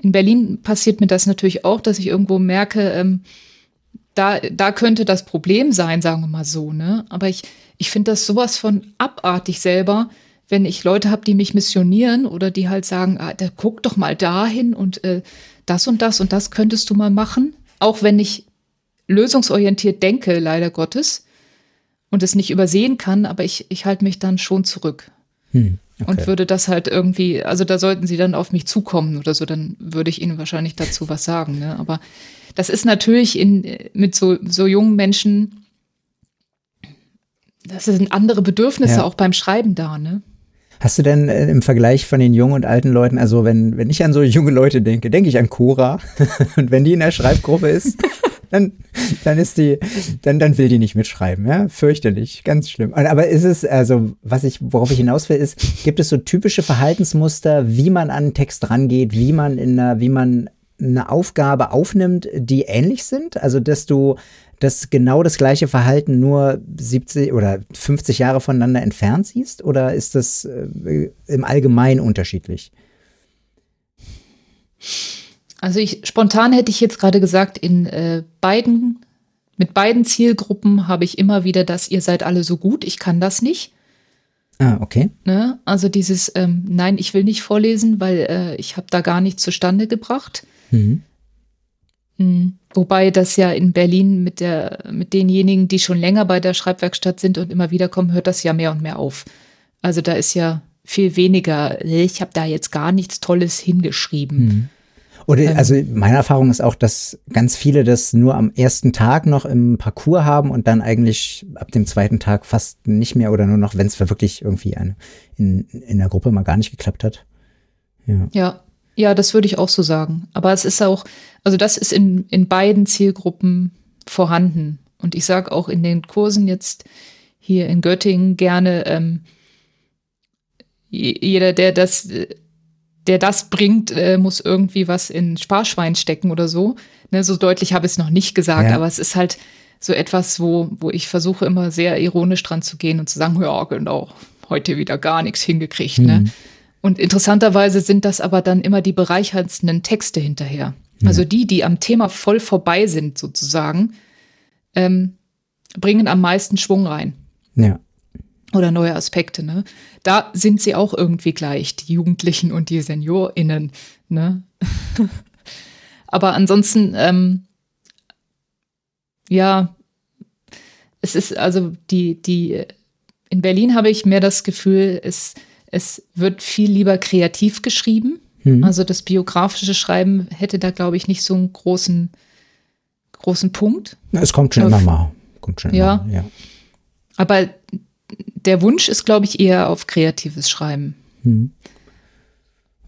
in Berlin passiert mir das natürlich auch, dass ich irgendwo merke, ähm, da, da könnte das Problem sein, sagen wir mal so, ne? Aber ich, ich finde das sowas von abartig selber, wenn ich Leute habe, die mich missionieren oder die halt sagen, ah, da, guck doch mal dahin und äh, das und das und das könntest du mal machen. Auch wenn ich lösungsorientiert denke, leider Gottes, und es nicht übersehen kann, aber ich, ich halte mich dann schon zurück Hm, und würde das halt irgendwie, also da sollten sie dann auf mich zukommen oder so, dann würde ich ihnen wahrscheinlich dazu was sagen. Ne? Aber das ist natürlich in, mit so, so jungen Menschen, das sind andere Bedürfnisse Ja. auch beim Schreiben da, ne? Hast du denn äh, im Vergleich von den jungen und alten Leuten, also wenn, wenn ich an so junge Leute denke, denke ich an Cora. und wenn die in der Schreibgruppe ist, dann, dann ist die, dann, dann will die nicht mitschreiben, ja, fürchterlich, ganz schlimm. Aber ist es, also, was ich, worauf ich hinaus will, ist, gibt es so typische Verhaltensmuster, wie man an einen Text rangeht, wie man in einer, wie man eine Aufgabe aufnimmt, die ähnlich sind? Also, dass du das genau das gleiche Verhalten nur 70 oder 50 Jahre voneinander entfernt siehst? Oder ist das äh, im Allgemeinen unterschiedlich? Also ich spontan hätte ich jetzt gerade gesagt, in äh, beiden, mit beiden Zielgruppen habe ich immer wieder das, ihr seid alle so gut, ich kann das nicht. Ah, okay. Ne? Also dieses, ähm, nein, ich will nicht vorlesen, weil äh, ich habe da gar nichts zustande gebracht. Mhm. Mhm. Wobei das ja in Berlin mit der, mit denjenigen, die schon länger bei der Schreibwerkstatt sind und immer wieder kommen, hört das ja mehr und mehr auf. Also da ist ja viel weniger, ich habe da jetzt gar nichts Tolles hingeschrieben. Mhm. Oder ähm. also meine Erfahrung ist auch, dass ganz viele das nur am ersten Tag noch im Parcours haben und dann eigentlich ab dem zweiten Tag fast nicht mehr oder nur noch, wenn es wirklich irgendwie eine, in, in der Gruppe mal gar nicht geklappt hat. Ja. ja, ja, das würde ich auch so sagen. Aber es ist auch, also das ist in, in beiden Zielgruppen vorhanden. Und ich sage auch in den Kursen jetzt hier in Göttingen gerne, ähm, jeder, der das, der das bringt, äh, muss irgendwie was in Sparschwein stecken oder so. Ne, so deutlich habe ich es noch nicht gesagt, ja. aber es ist halt so etwas, wo, wo ich versuche immer sehr ironisch dran zu gehen und zu sagen, ja, genau, heute wieder gar nichts hingekriegt. Ne? Mhm. Ne? Und interessanterweise sind das aber dann immer die bereicherndsten Texte hinterher. Ja. Also die, die am Thema voll vorbei sind, sozusagen, ähm, bringen am meisten Schwung rein. Ja. Oder neue Aspekte, ne? Da sind sie auch irgendwie gleich, die Jugendlichen und die SeniorInnen, ne? aber ansonsten, ähm, ja, es ist also die, die, in Berlin habe ich mehr das Gefühl, es, es wird viel lieber kreativ geschrieben. Mhm. Also das biografische Schreiben hätte da, glaube ich, nicht so einen großen, großen Punkt. Es kommt schon immer mal. Kommt schon ja. Immer, ja. Aber der Wunsch ist, glaube ich, eher auf kreatives Schreiben. Mhm.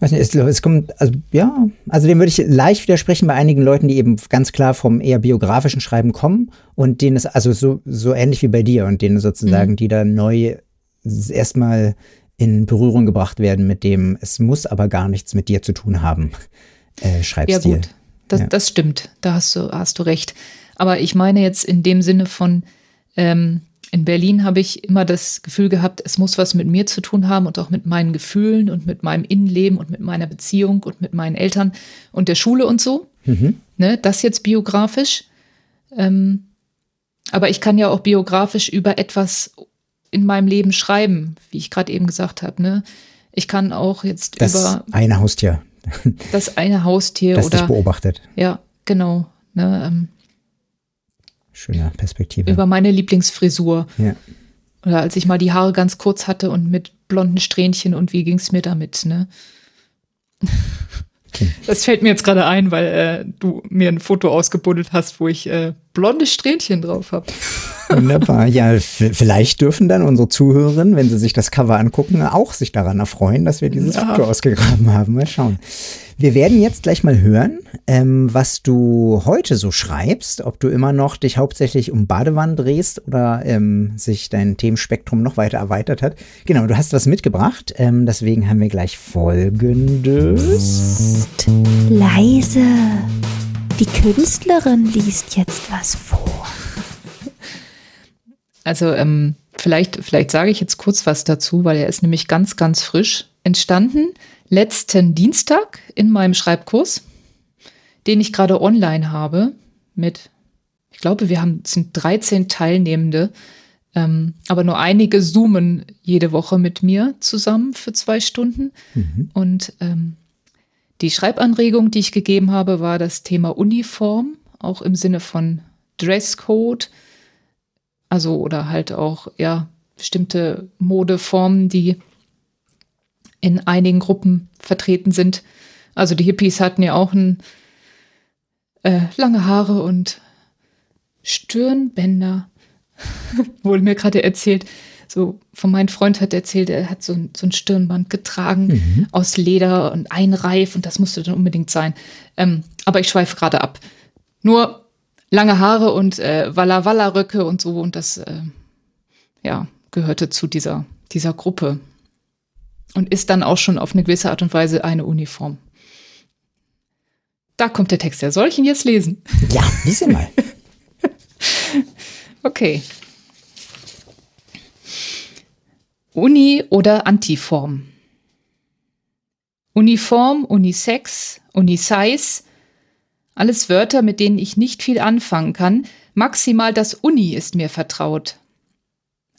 Weiß nicht, es, es, kommt, also ja, also dem würde ich leicht widersprechen bei einigen Leuten, die eben ganz klar vom eher biografischen Schreiben kommen und denen es also so, so ähnlich wie bei dir und denen sozusagen, mhm. die da neu erstmal in Berührung gebracht werden mit dem, es muss aber gar nichts mit dir zu tun haben, äh, Schreibstil. Ja gut, das, ja. das stimmt, da hast du, hast du recht. Aber ich meine jetzt in dem Sinne von, ähm, in Berlin habe ich immer das Gefühl gehabt, es muss was mit mir zu tun haben und auch mit meinen Gefühlen und mit meinem Innenleben und mit meiner Beziehung und mit meinen Eltern und der Schule und so. Mhm. Ne, das jetzt biografisch. Ähm, aber ich kann ja auch biografisch über etwas in meinem Leben schreiben, wie ich gerade eben gesagt habe. Ne? Ich kann auch jetzt das über eine Haustier. Das eine Haustier das oder dich beobachtet. Ja, genau. Ne, ähm, Schöne Perspektive. Über meine Lieblingsfrisur. Ja. Oder als ich mal die Haare ganz kurz hatte und mit blonden Strähnchen und wie ging es mir damit, ne? Okay. Das fällt mir jetzt gerade ein, weil äh, du mir ein Foto ausgebuddelt hast, wo ich äh, blonde Strähnchen drauf habe. Wunderbar. Ja, vielleicht dürfen dann unsere Zuhörerinnen, wenn sie sich das Cover angucken, auch sich daran erfreuen, dass wir dieses ja. Foto ausgegraben haben. Mal schauen. Wir werden jetzt gleich mal hören, ähm, was du heute so schreibst, ob du immer noch dich hauptsächlich um Badewannen drehst oder ähm, sich dein Themenspektrum noch weiter erweitert hat. Genau, du hast was mitgebracht, ähm, deswegen haben wir gleich folgendes. Psst, leise. Die Künstlerin liest jetzt was vor. Also ähm, vielleicht, vielleicht sage ich jetzt kurz was dazu, weil er ist nämlich ganz, ganz frisch entstanden. Letzten Dienstag in meinem Schreibkurs, den ich gerade online habe mit, ich glaube, wir haben sind 13 Teilnehmende, ähm, aber nur einige zoomen jede Woche mit mir zusammen für zwei Stunden. Mhm. Und ähm, die Schreibanregung, die ich gegeben habe, war das Thema Uniform, auch im Sinne von Dresscode also oder halt auch, ja, bestimmte Modeformen, die in einigen Gruppen vertreten sind. Also die Hippies hatten ja auch ein, äh, lange Haare und Stirnbänder, wurde mir gerade erzählt. so von meinem Freund hat erzählt, er hat so ein, so ein Stirnband getragen aus Leder und ein Reif und das musste dann unbedingt sein. Ähm, aber ich schweife gerade ab. Nur lange Haare und äh, Walla Walla Röcke und so und das äh, ja gehörte zu dieser dieser Gruppe und ist dann auch schon auf eine gewisse Art und Weise eine Uniform. Da kommt der Text her. Soll ich ihn jetzt lesen? Ja, lies ihn mal. Okay. Uni oder Antiform. Uniform, Unisex, Unisize, alles Wörter, mit denen ich nicht viel anfangen kann. Maximal das Uni ist mir vertraut.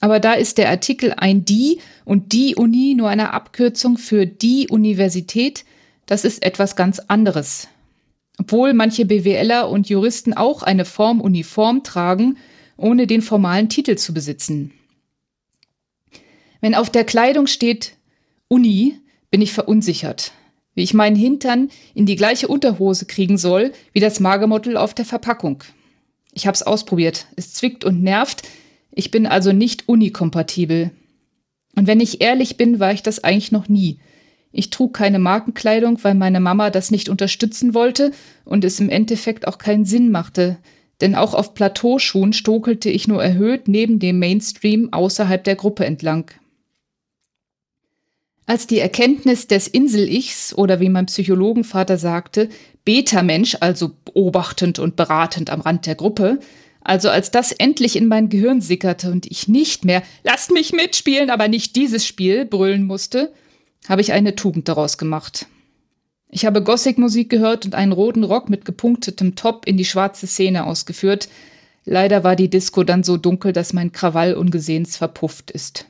Aber da ist der Artikel ein die und die Uni nur eine Abkürzung für die Universität, das ist etwas ganz anderes. Obwohl manche BWLer und Juristen auch eine Form Uniform tragen, ohne den formalen Titel zu besitzen. Wenn auf der Kleidung steht Uni, bin ich verunsichert, wie ich meinen Hintern in die gleiche Unterhose kriegen soll wie das Magermodel auf der Verpackung. Ich hab's ausprobiert. Es zwickt und nervt. Ich bin also nicht unikompatibel. Und wenn ich ehrlich bin, war ich das eigentlich noch nie. Ich trug keine Markenkleidung, weil meine Mama das nicht unterstützen wollte und es im Endeffekt auch keinen Sinn machte. Denn auch auf Plateauschuhen stokelte ich nur erhöht neben dem Mainstream außerhalb der Gruppe entlang. Als die Erkenntnis des Insel-Ichs oder wie mein Psychologenvater sagte, Beta-Mensch, also beobachtend und beratend am Rand der Gruppe, also als das endlich in mein Gehirn sickerte und ich nicht mehr Lasst mich mitspielen, aber nicht dieses Spiel brüllen musste, habe ich eine Tugend daraus gemacht. Ich habe Gothic-Musik gehört und einen roten Rock mit gepunktetem Top in die schwarze Szene ausgeführt. Leider war die Disco dann so dunkel, dass mein Krawall ungesehens verpufft ist.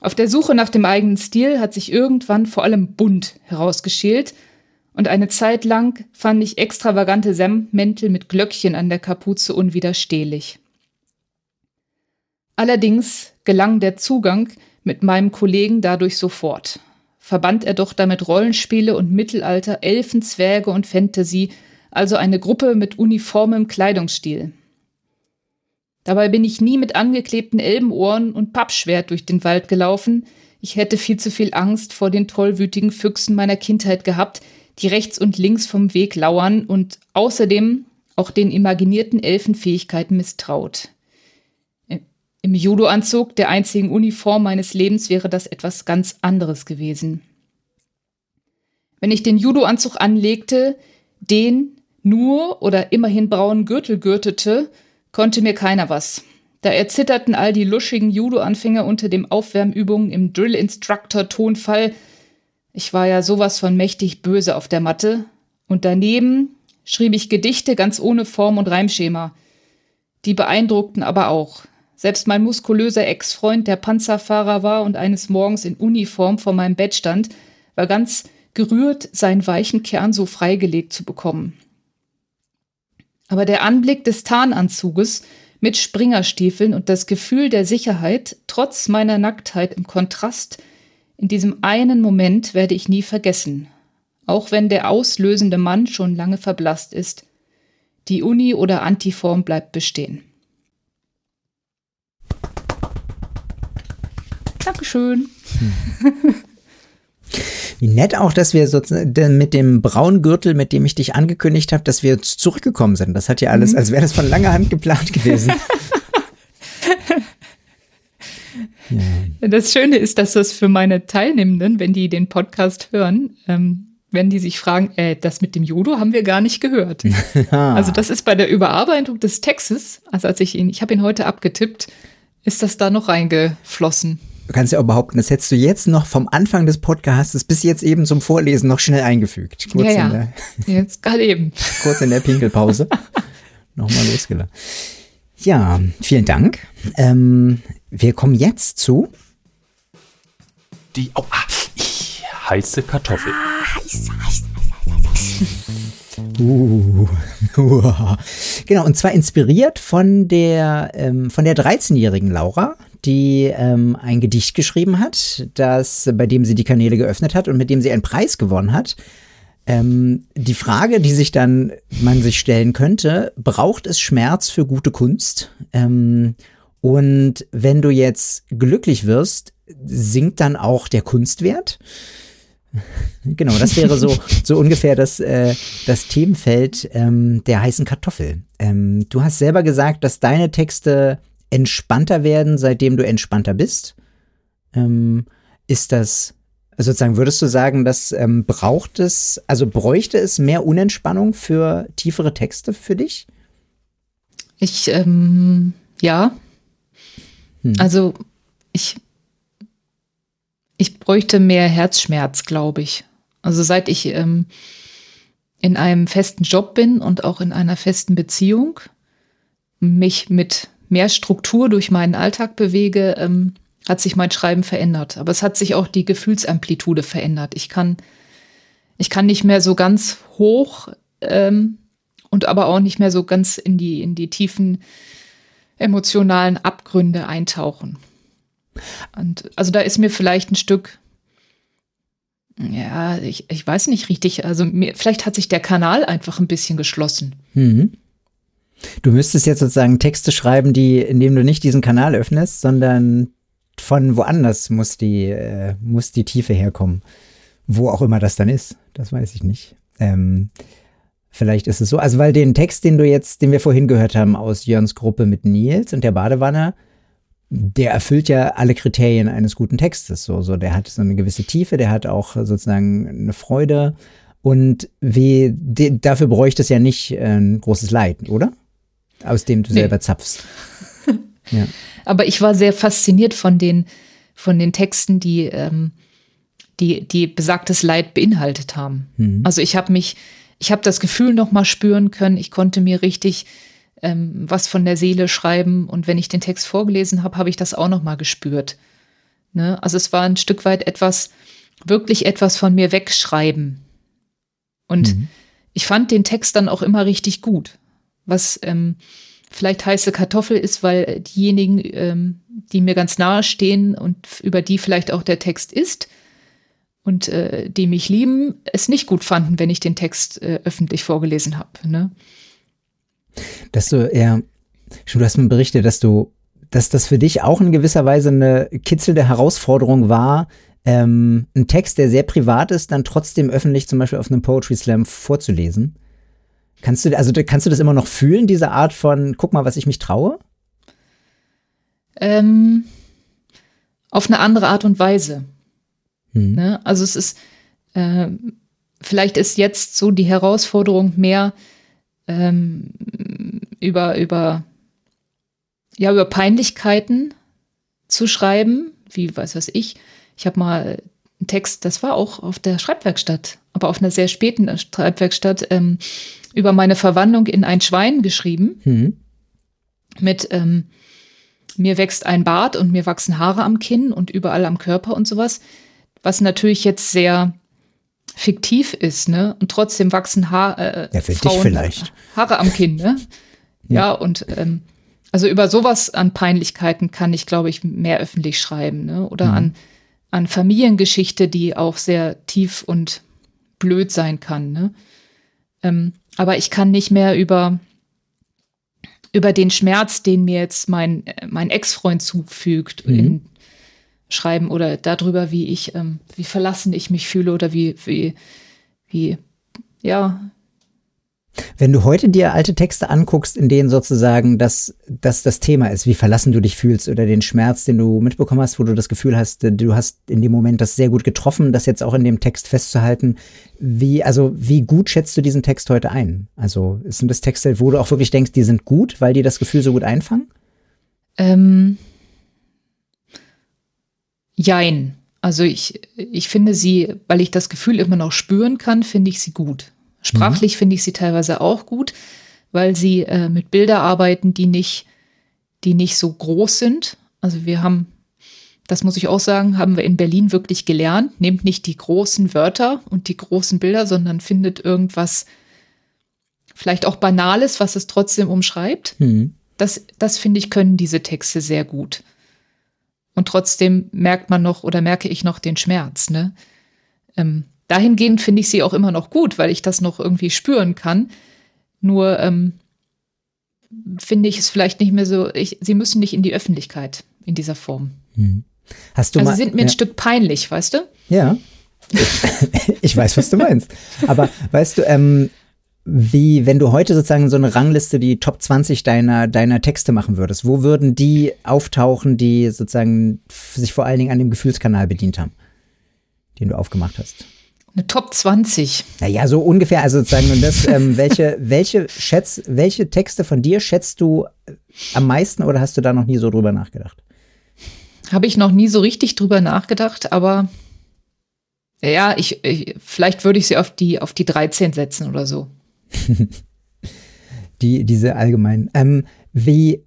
Auf der Suche nach dem eigenen Stil hat sich irgendwann vor allem bunt herausgeschält und eine Zeit lang fand ich extravagante Samtmäntel mit Glöckchen an der Kapuze unwiderstehlich. Allerdings gelang der Zugang mit meinem Kollegen dadurch sofort. Verband er doch damit Rollenspiele und Mittelalter, Elfen, Zwerge und Fantasy, also eine Gruppe mit uniformem Kleidungsstil. Dabei bin ich nie mit angeklebten Elbenohren und Pappschwert durch den Wald gelaufen. Ich hätte viel zu viel Angst vor den tollwütigen Füchsen meiner Kindheit gehabt, die rechts und links vom Weg lauern und außerdem auch den imaginierten Elfenfähigkeiten misstraut. Im Judoanzug, der einzigen Uniform meines Lebens, wäre das etwas ganz anderes gewesen. Wenn ich den Judoanzug anlegte, den nur oder immerhin braunen Gürtel gürtete, konnte mir keiner was. Da erzitterten all die luschigen Judo-Anfänger unter dem Aufwärmübungen im Drill-Instructor-Tonfall. Ich war ja sowas von mächtig böse auf der Matte. Und daneben schrieb ich Gedichte ganz ohne Form und Reimschema. Die beeindruckten aber auch. Selbst mein muskulöser Ex-Freund, der Panzerfahrer war und eines Morgens in Uniform vor meinem Bett stand, war ganz gerührt, seinen weichen Kern so freigelegt zu bekommen. Aber der Anblick des Tarnanzuges mit Springerstiefeln und das Gefühl der Sicherheit, trotz meiner Nacktheit im Kontrast, in diesem einen Moment werde ich nie vergessen, auch wenn der auslösende Mann schon lange verblasst ist. Die Uni oder Antiform bleibt bestehen. Dankeschön. Wie nett auch, dass wir sozusagen mit dem braunen Gürtel, mit dem ich dich angekündigt habe, dass wir zurückgekommen sind. Das hat ja alles, mhm. als wäre das von langer Hand geplant gewesen. ja. Das Schöne ist, dass das für meine Teilnehmenden, wenn die den Podcast hören, ähm, wenn die sich fragen, äh, das mit dem Judo haben wir gar nicht gehört. also das ist bei der Überarbeitung des Textes, also als ich ihn, ich habe ihn heute abgetippt, ist das da noch reingeflossen. Du kannst ja auch behaupten, das hättest du jetzt noch vom Anfang des Podcasts bis jetzt eben zum Vorlesen noch schnell eingefügt. Kurz ja, ja. Der, jetzt gerade eben. Kurz in der Pinkelpause. Nochmal losgelassen. Ja, vielen Dank. Ähm, wir kommen jetzt zu die oh, ah, heiße Kartoffel. Ah, heiß, heiß, heiß, heiß, Uh, uh. Genau, und zwar inspiriert von der, ähm, von der 13-jährigen Laura, die ähm, ein Gedicht geschrieben hat, das, bei dem sie die Kanäle geöffnet hat und mit dem sie einen Preis gewonnen hat. Ähm, die Frage, die sich dann man sich stellen könnte, braucht es Schmerz für gute Kunst? Ähm, Und wenn du jetzt glücklich wirst, sinkt dann auch der Kunstwert? Genau, das wäre so, so ungefähr das, äh, das Themenfeld ähm, der heißen Kartoffel. Ähm, du hast selber gesagt, dass deine Texte entspannter werden, seitdem du entspannter bist. Ähm, ist das, also sozusagen, würdest du sagen, dass ähm, braucht es, also bräuchte es mehr Unentspannung für tiefere Texte für dich? Ich, ähm, ja. Hm. Also ich, ich bräuchte mehr Herzschmerz, glaube ich. Also seit ich ähm, in einem festen Job bin und auch in einer festen Beziehung, mich mit mehr Struktur durch meinen Alltag bewege, ähm, hat sich mein Schreiben verändert. Aber es hat sich auch die Gefühlsamplitude verändert. Ich kann, ich kann nicht mehr so ganz hoch ähm, und aber auch nicht mehr so ganz in die, in die tiefen emotionalen Abgründe eintauchen. Und also da ist mir vielleicht ein Stück, ja, ich, ich weiß nicht richtig, also mir, vielleicht hat sich der Kanal einfach ein bisschen geschlossen. Mhm. Du müsstest jetzt sozusagen Texte schreiben, die, indem du nicht diesen Kanal öffnest, sondern von woanders muss die, äh, muss die Tiefe herkommen. Wo auch immer das dann ist, das weiß ich nicht. Ähm, vielleicht ist es so. Also, weil den Text, den du jetzt, den wir vorhin gehört haben aus Jörns Gruppe mit Nils und der Badewanne, der erfüllt ja alle Kriterien eines guten Textes. So, so, der hat so eine gewisse Tiefe, der hat auch sozusagen eine Freude. Und wie, de, dafür bräuchte es ja nicht äh, ein großes Leid, oder? Aus dem du nee. selber zapfst. ja. Aber ich war sehr fasziniert von den, von den Texten, die, ähm, die, die besagtes Leid beinhaltet haben. Mhm. Also ich habe mich, ich habe das Gefühl noch mal spüren können. Ich konnte mir richtig ähm, was von der Seele schreiben. Und wenn ich den Text vorgelesen habe, habe ich das auch noch mal gespürt. Ne? Also es war ein Stück weit etwas, wirklich etwas von mir wegschreiben. Und mhm. ich fand den Text dann auch immer richtig gut. Was ähm, vielleicht heiße Kartoffel ist, weil diejenigen, ähm, die mir ganz nahe stehen und über die vielleicht auch der Text ist und äh, die mich lieben, es nicht gut fanden, wenn ich den Text äh, öffentlich vorgelesen habe. Ne? Dass du eher, schon du hast mir berichtet, dass du, dass das für dich auch in gewisser Weise eine kitzelnde Herausforderung war, ähm, einen Text, der sehr privat ist, dann trotzdem öffentlich zum Beispiel auf einem Poetry Slam vorzulesen. Kannst du, also kannst du das immer noch fühlen, diese Art von, guck mal, was ich mich traue? Ähm, auf eine andere Art und Weise. Hm. Ne? Also es ist, äh, vielleicht ist jetzt so die Herausforderung mehr ähm, über, über, ja, über Peinlichkeiten zu schreiben, wie weiß was ich. Ich habe mal einen Text, das war auch auf der Schreibwerkstatt, aber auf einer sehr späten Schreibwerkstatt, ähm, über meine Verwandlung in ein Schwein geschrieben. Mhm. Mit ähm, mir wächst ein Bart und mir wachsen Haare am Kinn und überall am Körper und sowas. Was natürlich jetzt sehr fiktiv ist, ne? Und trotzdem wachsen ha äh, ja, Frauen. Haare am Kinn, ne? ja. ja, und ähm, also über sowas an Peinlichkeiten kann ich, glaube ich, mehr öffentlich schreiben, ne? Oder mhm. an, an Familiengeschichte, die auch sehr tief und blöd sein kann, ne? Ähm, aber ich kann nicht mehr über, über den Schmerz, den mir jetzt mein, mein Ex-Freund zufügt, mhm. in, schreiben oder darüber, wie ich, ähm, wie verlassen ich mich fühle oder wie, wie, wie, ja, wenn du heute dir alte Texte anguckst, in denen sozusagen das, das das Thema ist, wie verlassen du dich fühlst oder den Schmerz, den du mitbekommen hast, wo du das Gefühl hast, du hast in dem Moment das sehr gut getroffen, das jetzt auch in dem Text festzuhalten. Wie, also, wie gut schätzt du diesen Text heute ein? Also, sind das Texte, wo du auch wirklich denkst, die sind gut, weil die das Gefühl so gut einfangen? Ähm, jein. Also ich, ich finde sie, weil ich das Gefühl immer noch spüren kann, finde ich sie gut. Sprachlich mhm. finde ich sie teilweise auch gut, weil sie äh, mit Bilder arbeiten, die nicht, die nicht so groß sind. Also wir haben, das muss ich auch sagen, haben wir in Berlin wirklich gelernt. Nehmt nicht die großen Wörter und die großen Bilder, sondern findet irgendwas, vielleicht auch Banales, was es trotzdem umschreibt. Mhm. Das, das finde ich, können diese Texte sehr gut. Und trotzdem merkt man noch oder merke ich noch den Schmerz. Ne? Ähm, dahingehend finde ich sie auch immer noch gut, weil ich das noch irgendwie spüren kann. Nur ähm, finde ich es vielleicht nicht mehr so, ich, sie müssen nicht in die Öffentlichkeit in dieser Form. Mhm. Hast du also mal, sie sind mir ja. ein Stück peinlich, weißt du? Ja. ich weiß, was du meinst. Aber weißt du, ähm, wie, wenn du heute sozusagen so eine Rangliste, die Top 20 deiner, deiner Texte machen würdest, wo würden die auftauchen, die sozusagen sich vor allen Dingen an dem Gefühlskanal bedient haben, den du aufgemacht hast? Eine Top 20. Naja, so ungefähr, also sozusagen, und das, ähm, welche, welche schätz, welche Texte von dir schätzt du äh, am meisten oder hast du da noch nie so drüber nachgedacht? Habe ich noch nie so richtig drüber nachgedacht, aber ja, ich, ich vielleicht würde ich sie auf die, auf die 13 setzen oder so. die, diese allgemeinen. Ähm, wie,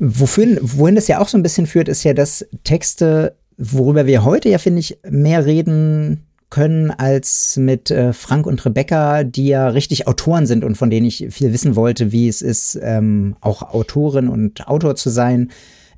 wofür, wohin das ja auch so ein bisschen führt, ist ja, dass Texte, worüber wir heute ja, finde ich, mehr reden können als mit äh, Frank und Rebecca, die ja richtig Autoren sind und von denen ich viel wissen wollte, wie es ist, ähm, auch Autorin und Autor zu sein.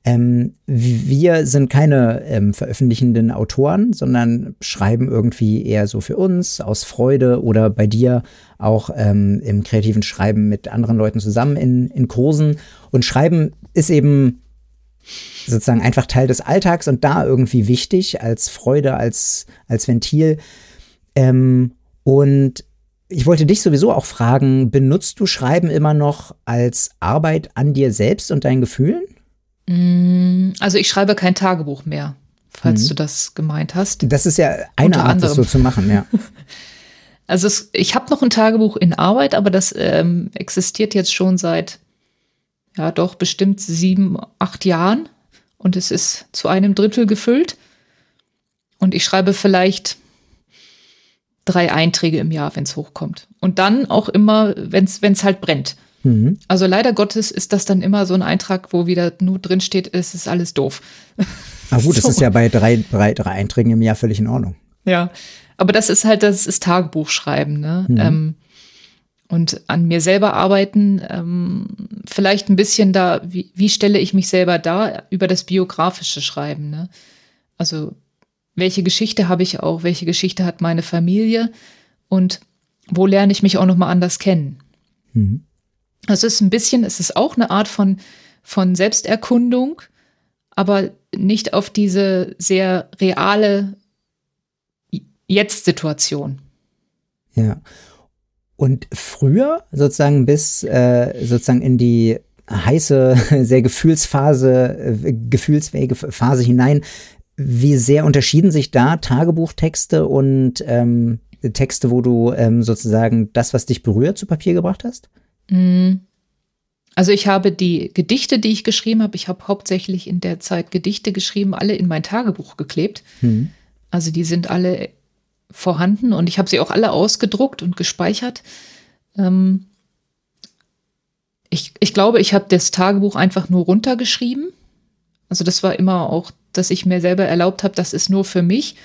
Ähm, wir sind keine ähm, veröffentlichenden Autoren, sondern schreiben irgendwie eher so für uns aus Freude oder bei dir auch ähm, im kreativen Schreiben mit anderen Leuten zusammen in, in Kursen. Und Schreiben ist eben sozusagen einfach Teil des Alltags und da irgendwie wichtig als Freude, als, als Ventil. Ähm, und ich wollte dich sowieso auch fragen, benutzt du Schreiben immer noch als Arbeit an dir selbst und deinen Gefühlen? Also ich schreibe kein Tagebuch mehr, falls mhm. du das gemeint hast. Das ist ja eine Unter Art, anderem. das so zu machen, ja. Also es, ich habe noch ein Tagebuch in Arbeit, aber das ähm, existiert jetzt schon seit, ja doch, bestimmt sieben, acht Jahren. Und es ist zu einem Drittel gefüllt. Und ich schreibe vielleicht drei Einträge im Jahr, wenn es hochkommt. Und dann auch immer, wenn es halt brennt. Mhm. Also leider Gottes ist das dann immer so ein Eintrag, wo wieder nur drin steht, es ist alles doof. Ah gut, so. das ist ja bei drei, drei, drei Einträgen im Jahr völlig in Ordnung. Ja, aber das ist halt, das ist Tagebuchschreiben, ne? Mhm. Ähm, und an mir selber arbeiten, ähm, vielleicht ein bisschen da, wie, wie stelle ich mich selber da über das biografische Schreiben, ne? Also welche Geschichte habe ich auch, welche Geschichte hat meine Familie und wo lerne ich mich auch nochmal anders kennen. Mhm. Es ist ein bisschen, es ist auch eine Art von, von Selbsterkundung, aber nicht auf diese sehr reale Jetzt-Situation. Ja. Und früher, sozusagen bis äh, sozusagen in die heiße, sehr Gefühlsphase, äh, gefühlsfähige Phase hinein, wie sehr unterschieden sich da Tagebuchtexte und ähm, Texte, wo du ähm, sozusagen das, was dich berührt, zu Papier gebracht hast? Mm. Also ich habe die Gedichte, die ich geschrieben habe, ich habe hauptsächlich in der Zeit Gedichte geschrieben, alle in mein Tagebuch geklebt. Mhm. Also die sind alle vorhanden und ich habe sie auch alle ausgedruckt und gespeichert. Ähm ich, ich glaube, ich habe das Tagebuch einfach nur runtergeschrieben. Also das war immer auch, dass ich mir selber erlaubt habe, das ist nur für mich.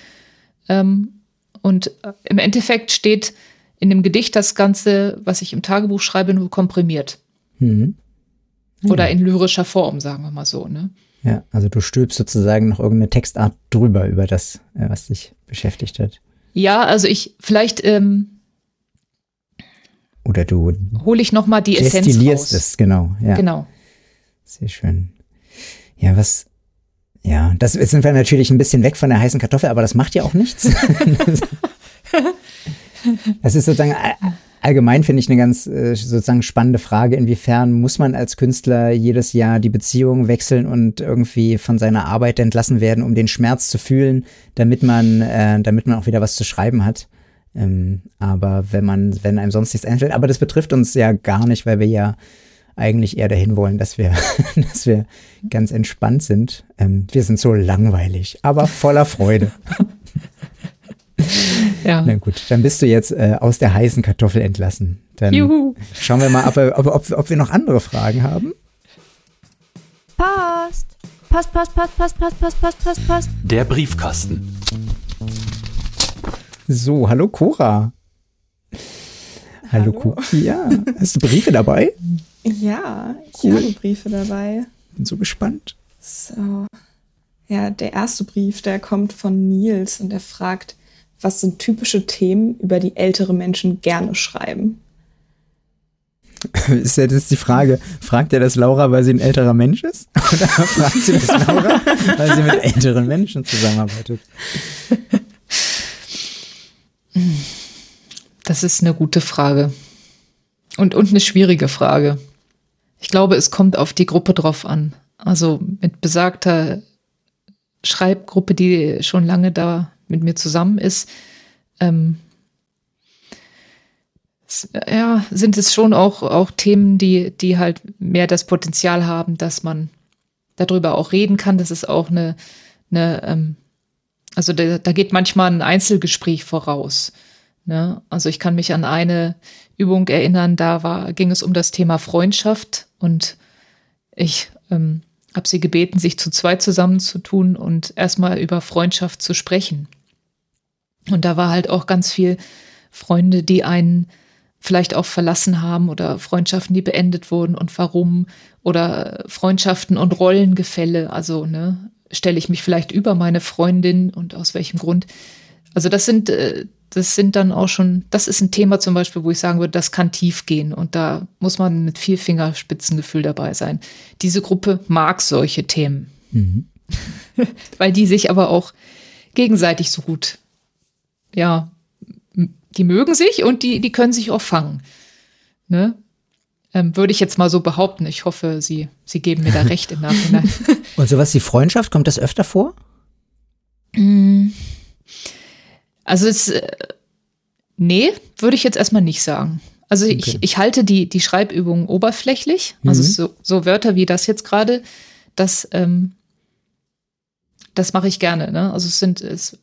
Ähm und im Endeffekt steht in dem Gedicht das Ganze, was ich im Tagebuch schreibe, nur komprimiert. Mhm. Oder in lyrischer Form, sagen wir mal so. Ne? Ja, also du stülpst sozusagen noch irgendeine Textart drüber über das, äh, was dich beschäftigt hat. Ja, also ich vielleicht ähm, oder du hole ich noch mal die Essenz raus. es genau. Ja. Genau. Sehr schön. Ja, was ja, das jetzt sind wir natürlich ein bisschen weg von der heißen Kartoffel, aber das macht ja auch nichts. Das ist sozusagen allgemein finde ich eine ganz äh, sozusagen spannende Frage, inwiefern muss man als Künstler jedes Jahr die Beziehung wechseln und irgendwie von seiner Arbeit entlassen werden, um den Schmerz zu fühlen, damit man, äh, damit man auch wieder was zu schreiben hat. Ähm, aber wenn man, wenn einem sonst nichts einfällt, aber das betrifft uns ja gar nicht, weil wir ja eigentlich eher dahin wollen, dass wir, dass wir ganz entspannt sind. Ähm, wir sind so langweilig, aber voller Freude. ja. Na gut, dann bist du jetzt äh, aus der heißen Kartoffel entlassen. Dann Juhu. schauen wir mal, ob, ob, ob, ob wir noch andere Fragen haben. Post. Post, Post, Post, Post, Post, Post, Post, Post, Post. Der Briefkasten. So, hallo Cora. Hallo, hallo. Cora. Ja, hast du Briefe dabei? Ja, ich cool. habe Briefe dabei. Bin so gespannt. So. Ja, der erste Brief, der kommt von Nils und er fragt, was sind typische Themen, über die ältere Menschen gerne schreiben? Ist ja das die Frage, fragt er das Laura, weil sie ein älterer Mensch ist? Oder fragt sie das Laura, weil sie mit älteren Menschen zusammenarbeitet? Das ist eine gute Frage. Und, und eine schwierige Frage. Ich glaube, es kommt auf die Gruppe drauf an. Also mit besagter Schreibgruppe, die schon lange da mit mir zusammen ist, ähm, ja, sind es schon auch, auch Themen, die, die halt mehr das Potenzial haben, dass man darüber auch reden kann. Das ist auch eine, eine ähm, also da, da geht manchmal ein Einzelgespräch voraus. Ne? Also ich kann mich an eine Übung erinnern, da war, ging es um das Thema Freundschaft und ich ähm, habe sie gebeten, sich zu zweit zusammenzutun und erstmal über Freundschaft zu sprechen. Und da war halt auch ganz viel Freunde, die einen vielleicht auch verlassen haben oder Freundschaften, die beendet wurden und warum oder Freundschaften und Rollengefälle. Also ne, stelle ich mich vielleicht über meine Freundin und aus welchem Grund. Also das sind, äh, das sind dann auch schon, das ist ein Thema zum Beispiel, wo ich sagen würde, das kann tief gehen und da muss man mit viel Fingerspitzengefühl dabei sein. Diese Gruppe mag solche Themen, mhm. weil die sich aber auch gegenseitig so gut, ja, die mögen sich und die, die können sich auch fangen. Ne? Ähm, würde ich jetzt mal so behaupten. Ich hoffe, Sie, Sie geben mir da recht im Nachhinein. und sowas wie Freundschaft, kommt das öfter vor? Mm. Also es, äh, nee, würde ich jetzt erstmal nicht sagen. Also okay. ich, ich halte die, die Schreibübungen oberflächlich. Also mhm. so, so Wörter wie das jetzt gerade, das, ähm, das mache ich gerne. Ne? Also es sind, es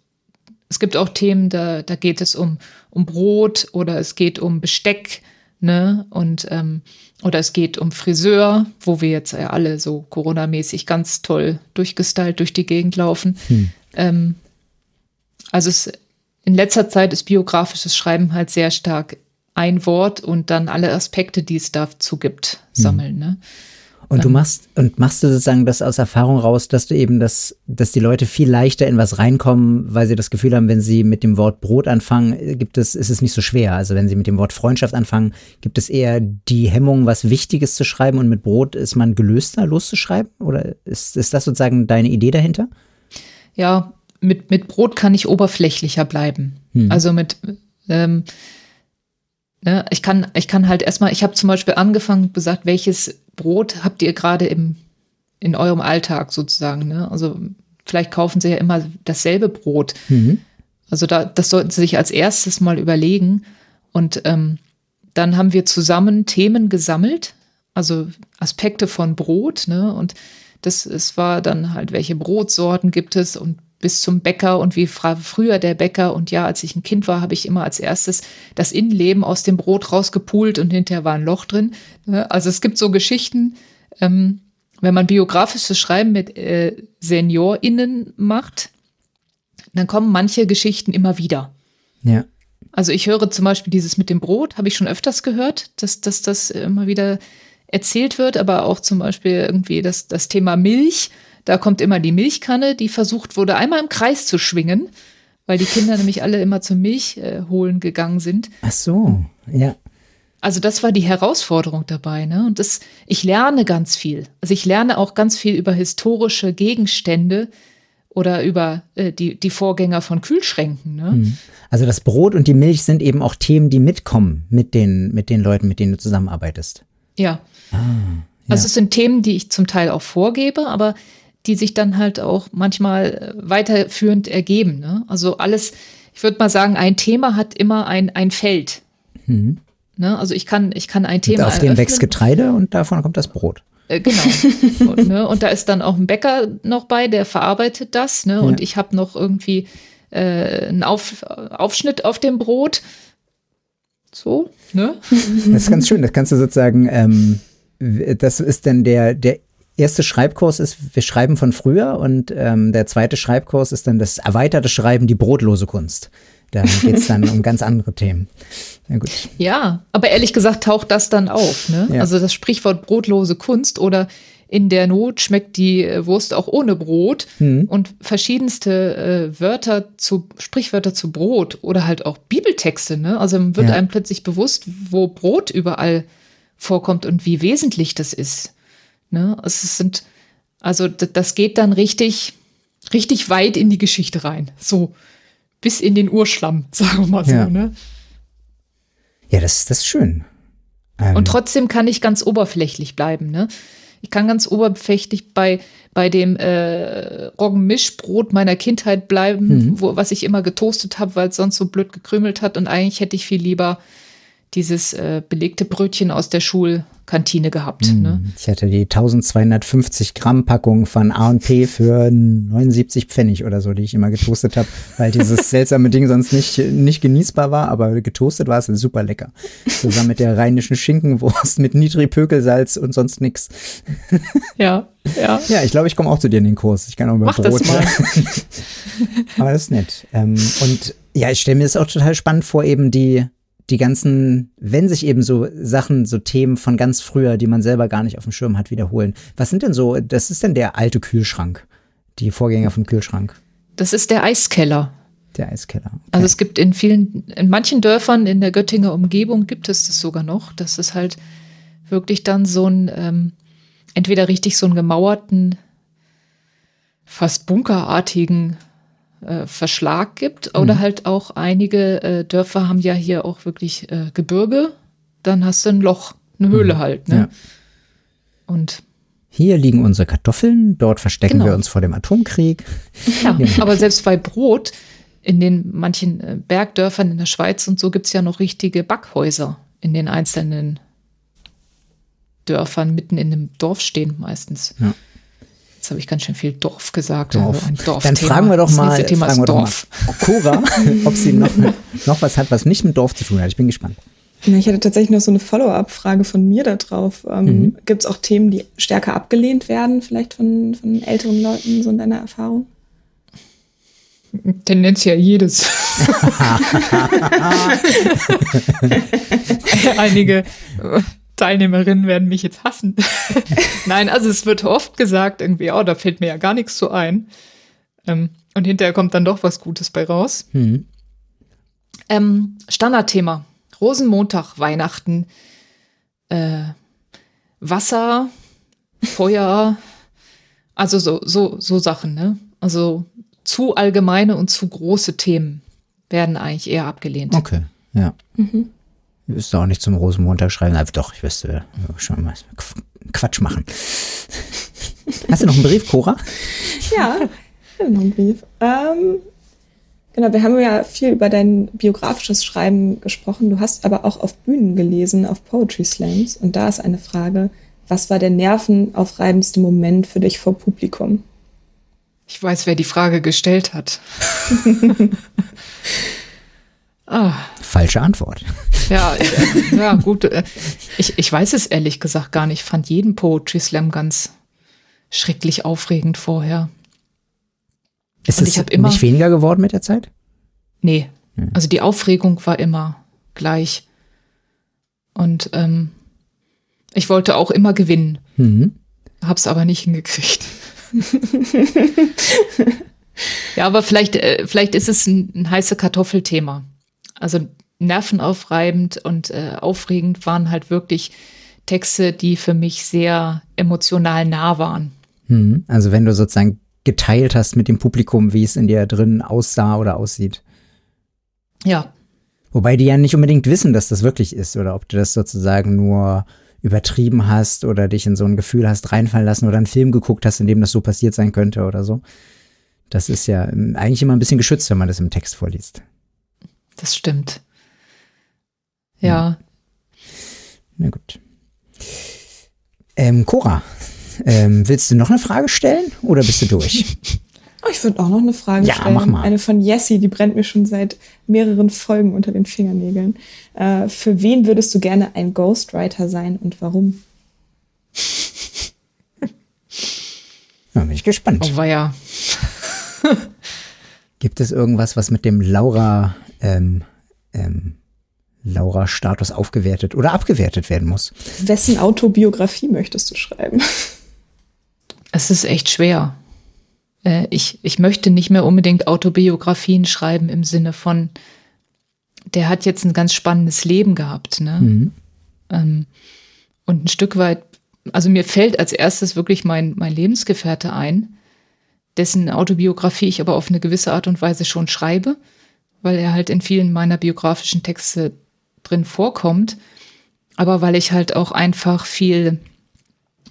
es gibt auch Themen, da, da geht es um, um Brot oder es geht um Besteck, ne? Und ähm, oder es geht um Friseur, wo wir jetzt ja alle so Corona-mäßig ganz toll durchgestylt durch die Gegend laufen. Hm. Ähm, also es, in letzter Zeit ist biografisches Schreiben halt sehr stark ein Wort und dann alle Aspekte, die es dazu gibt, hm. sammeln. Hm. Ne? Und du machst, und machst du sozusagen das aus Erfahrung raus, dass du eben das, dass die Leute viel leichter in was reinkommen, weil sie das Gefühl haben, wenn sie mit dem Wort Brot anfangen, gibt es, ist es nicht so schwer. Also wenn sie mit dem Wort Freundschaft anfangen, gibt es eher die Hemmung, was Wichtiges zu schreiben und mit Brot ist man gelöster, loszuschreiben? Oder ist, ist das sozusagen deine Idee dahinter? Ja, mit, mit Brot kann ich oberflächlicher bleiben. Hm. Also mit, ähm, Ne, ich kann, ich kann halt erstmal, ich habe zum Beispiel angefangen, gesagt, welches Brot habt ihr gerade im, in eurem Alltag sozusagen. Ne? Also vielleicht kaufen sie ja immer dasselbe Brot. Mhm. Also da, das sollten sie sich als erstes mal überlegen. Und ähm, dann haben wir zusammen Themen gesammelt, also Aspekte von Brot. Ne? Und das es war dann halt, welche Brotsorten gibt es und bis zum Bäcker und wie früher der Bäcker. Und ja, als ich ein Kind war, habe ich immer als erstes das Innenleben aus dem Brot rausgepult und hinterher war ein Loch drin. Ne? Also es gibt so Geschichten, ähm, wenn man biografisches Schreiben mit äh, SeniorInnen macht, dann kommen manche Geschichten immer wieder. Ja. Also ich höre zum Beispiel dieses mit dem Brot, habe ich schon öfters gehört, dass, dass das immer wieder erzählt wird, aber auch zum Beispiel irgendwie das, das Thema Milch da kommt immer die Milchkanne, die versucht wurde, einmal im Kreis zu schwingen, weil die Kinder nämlich alle immer zum Milch äh, holen gegangen sind. Ach so, ja. Also das war die Herausforderung dabei, ne? Und das, ich lerne ganz viel. Also ich lerne auch ganz viel über historische Gegenstände oder über äh, die, die Vorgänger von Kühlschränken. Ne? Hm. Also das Brot und die Milch sind eben auch Themen, die mitkommen mit den, mit den Leuten, mit denen du zusammenarbeitest. Ja. Ah, ja. Also es sind Themen, die ich zum Teil auch vorgebe, aber die sich dann halt auch manchmal äh, weiterführend ergeben. Ne? Also alles, ich würde mal sagen, ein Thema hat immer ein, ein Feld. Mhm. Ne? Also ich kann, ich kann ein Thema. Und auf dem wächst Getreide und davon kommt das Brot. Äh, genau. und, ne? und, da ist dann auch ein Bäcker noch bei, der verarbeitet das. Ne? Und ja. ich habe noch irgendwie äh, einen auf, Aufschnitt auf dem Brot. So, ne? Das ist ganz schön. Das kannst du sozusagen, ähm, das ist dann der, der erste Schreibkurs ist, wir schreiben von früher und ähm, der zweite Schreibkurs ist dann das erweiterte Schreiben, die brotlose Kunst. Da geht es dann um ganz andere Themen. Ja, gut. ja, aber ehrlich gesagt taucht das dann auf. Ne? Ja. Also das Sprichwort brotlose Kunst oder in der Not schmeckt die äh, Wurst auch ohne Brot mhm. und verschiedenste äh, Wörter zu, Sprichwörter zu Brot oder halt auch Bibeltexte. Ne? Also wird ja. einem plötzlich bewusst, wo Brot überall vorkommt und wie wesentlich das ist. Ne? Es sind, also das geht dann richtig, richtig weit in die Geschichte rein. So bis in den Urschlamm, sagen wir mal so. Ja. Ne? Ja, das, das ist schön. Ähm, Und trotzdem kann ich ganz oberflächlich bleiben. Ne? Ich kann ganz oberflächlich bei, bei dem äh, Roggenmischbrot meiner Kindheit bleiben, Mhm. wo, was ich immer getoastet habe, weil es sonst so blöd gekrümelt hat. Und eigentlich hätte ich viel lieber dieses äh, belegte Brötchen aus der Schulkantine gehabt. Hm. Ne? Ich hatte die 1250 Gramm Packung von A&P für 79 Pfennig oder so, die ich immer getoastet habe, weil dieses seltsame Ding sonst nicht, nicht genießbar war, aber getoastet war es super lecker. Zusammen mit der rheinischen Schinkenwurst mit Niedrigpökelsalz und sonst nix. Ja, ja. Ja, ich glaube, ich komme auch zu dir in den Kurs. Ich kann auch über Mach das Brot. mal. aber das ist nett. Ähm, und ja, ich stelle mir das auch total spannend vor, eben die, die ganzen, wenn sich eben so Sachen, so Themen von ganz früher, die man selber gar nicht auf dem Schirm hat, wiederholen. Was sind denn so, das ist denn der alte Kühlschrank, die Vorgänger vom Kühlschrank, Das ist der Eiskeller. der Eiskeller. Also es gibt in vielen, in manchen Dörfern in der Göttinger Umgebung gibt es das sogar noch. Das ist halt wirklich dann so ein, ähm, entweder richtig so einen gemauerten, fast bunkerartigen äh, Verschlag gibt oder Mhm. halt auch einige äh, Dörfer haben ja hier auch wirklich äh, Gebirge. Dann hast du ein Loch, eine Höhle halt. Ne? Mhm. Ja. Und Hier liegen unsere Kartoffeln, dort verstecken Genau. wir uns vor dem Atomkrieg. Ja, aber selbst bei Brot, in den manchen äh, Bergdörfern in der Schweiz und so gibt's ja noch richtige Backhäuser in den einzelnen Dörfern, mitten in einem Dorf stehen meistens. Ja. Jetzt habe ich ganz schön viel Dorf gesagt. Dorf. Also ein Dorfthema. Dann fragen wir doch mal, Thema fragen wir ist doch mal Dorf. Cora, ob sie noch, noch was hat, was nicht mit Dorf zu tun hat. Ich bin gespannt. Ich hatte tatsächlich noch so eine Follow-up-Frage von mir da drauf. Ähm, Mhm. Gibt es auch Themen, die stärker abgelehnt werden, vielleicht von, von älteren Leuten, so in deiner Erfahrung? Tendenziell jedes. Einige Teilnehmerinnen werden mich jetzt hassen. Nein, also es wird oft gesagt, irgendwie, oh, da fällt mir ja gar nichts so ein. Ähm, und hinterher kommt dann doch was Gutes bei raus. Hm. Ähm, Standardthema. Rosenmontag, Weihnachten, äh, Wasser, Feuer, also so, so, so Sachen, ne? Also zu allgemeine und zu große Themen werden eigentlich eher abgelehnt. Okay, ja. Ich wüsste auch nicht zum Rosenmontag schreiben. Aber doch, ich wüsste schon mal Qu- Quatsch machen. Hast du noch einen Brief, Cora? Ja, ich habe noch einen Brief. Ähm, genau, wir haben ja viel über dein biografisches Schreiben gesprochen. Du hast aber auch auf Bühnen gelesen, auf Poetry Slams. Und da ist eine Frage, was war der nervenaufreibendste Moment für dich vor Publikum? Ich weiß, wer die Frage gestellt hat. ah, Falsche Antwort. ja, äh, ja, gut. äh, Ich, ich weiß es ehrlich gesagt gar nicht. Ich fand jeden Poetry Slam ganz schrecklich aufregend vorher. Ist Und es immer- nicht weniger geworden mit der Zeit? Nee, also die Aufregung war immer gleich. Und ähm, ich wollte auch immer gewinnen, Mhm. hab's aber nicht hingekriegt. ja, aber vielleicht, äh, vielleicht ist es ein, ein heiße Kartoffelthema. Also nervenaufreibend und äh, aufregend waren halt wirklich Texte, die für mich sehr emotional nah waren. Mhm. Also wenn du sozusagen geteilt hast mit dem Publikum, wie es in dir drin aussah oder aussieht. Ja, Wobei die ja nicht unbedingt wissen, dass das wirklich ist oder ob du das sozusagen nur übertrieben hast oder dich in so ein Gefühl hast reinfallen lassen oder einen Film geguckt hast, in dem das so passiert sein könnte oder so. Das ist ja ähm, eigentlich immer ein bisschen geschützt, wenn man das im Text vorliest. Das stimmt. Ja, Na gut. Ähm, Cora, ähm, willst du noch eine Frage stellen oder bist du durch? Oh, ich würde auch noch eine Frage Ja, stellen. mach mal. Eine von Jessie, die brennt mir schon seit mehreren Folgen unter den Fingernägeln. Äh, für wen würdest du gerne ein Ghostwriter sein und warum? Ja, bin ich gespannt. oh war ja. Gibt es irgendwas, was mit dem Laura, ähm, ähm, Laura-Status aufgewertet oder abgewertet werden muss? Wessen Autobiografie möchtest du schreiben? Es ist echt schwer. Äh, ich, ich möchte nicht mehr unbedingt Autobiografien schreiben im Sinne von, der hat jetzt ein ganz spannendes Leben gehabt. Ne? Mhm. Ähm, Und ein Stück weit, also mir fällt als erstes wirklich mein, mein Lebensgefährte ein, dessen Autobiografie ich aber auf eine gewisse Art und Weise schon schreibe, weil er halt in vielen meiner biografischen Texte drin vorkommt, aber weil ich halt auch einfach viel,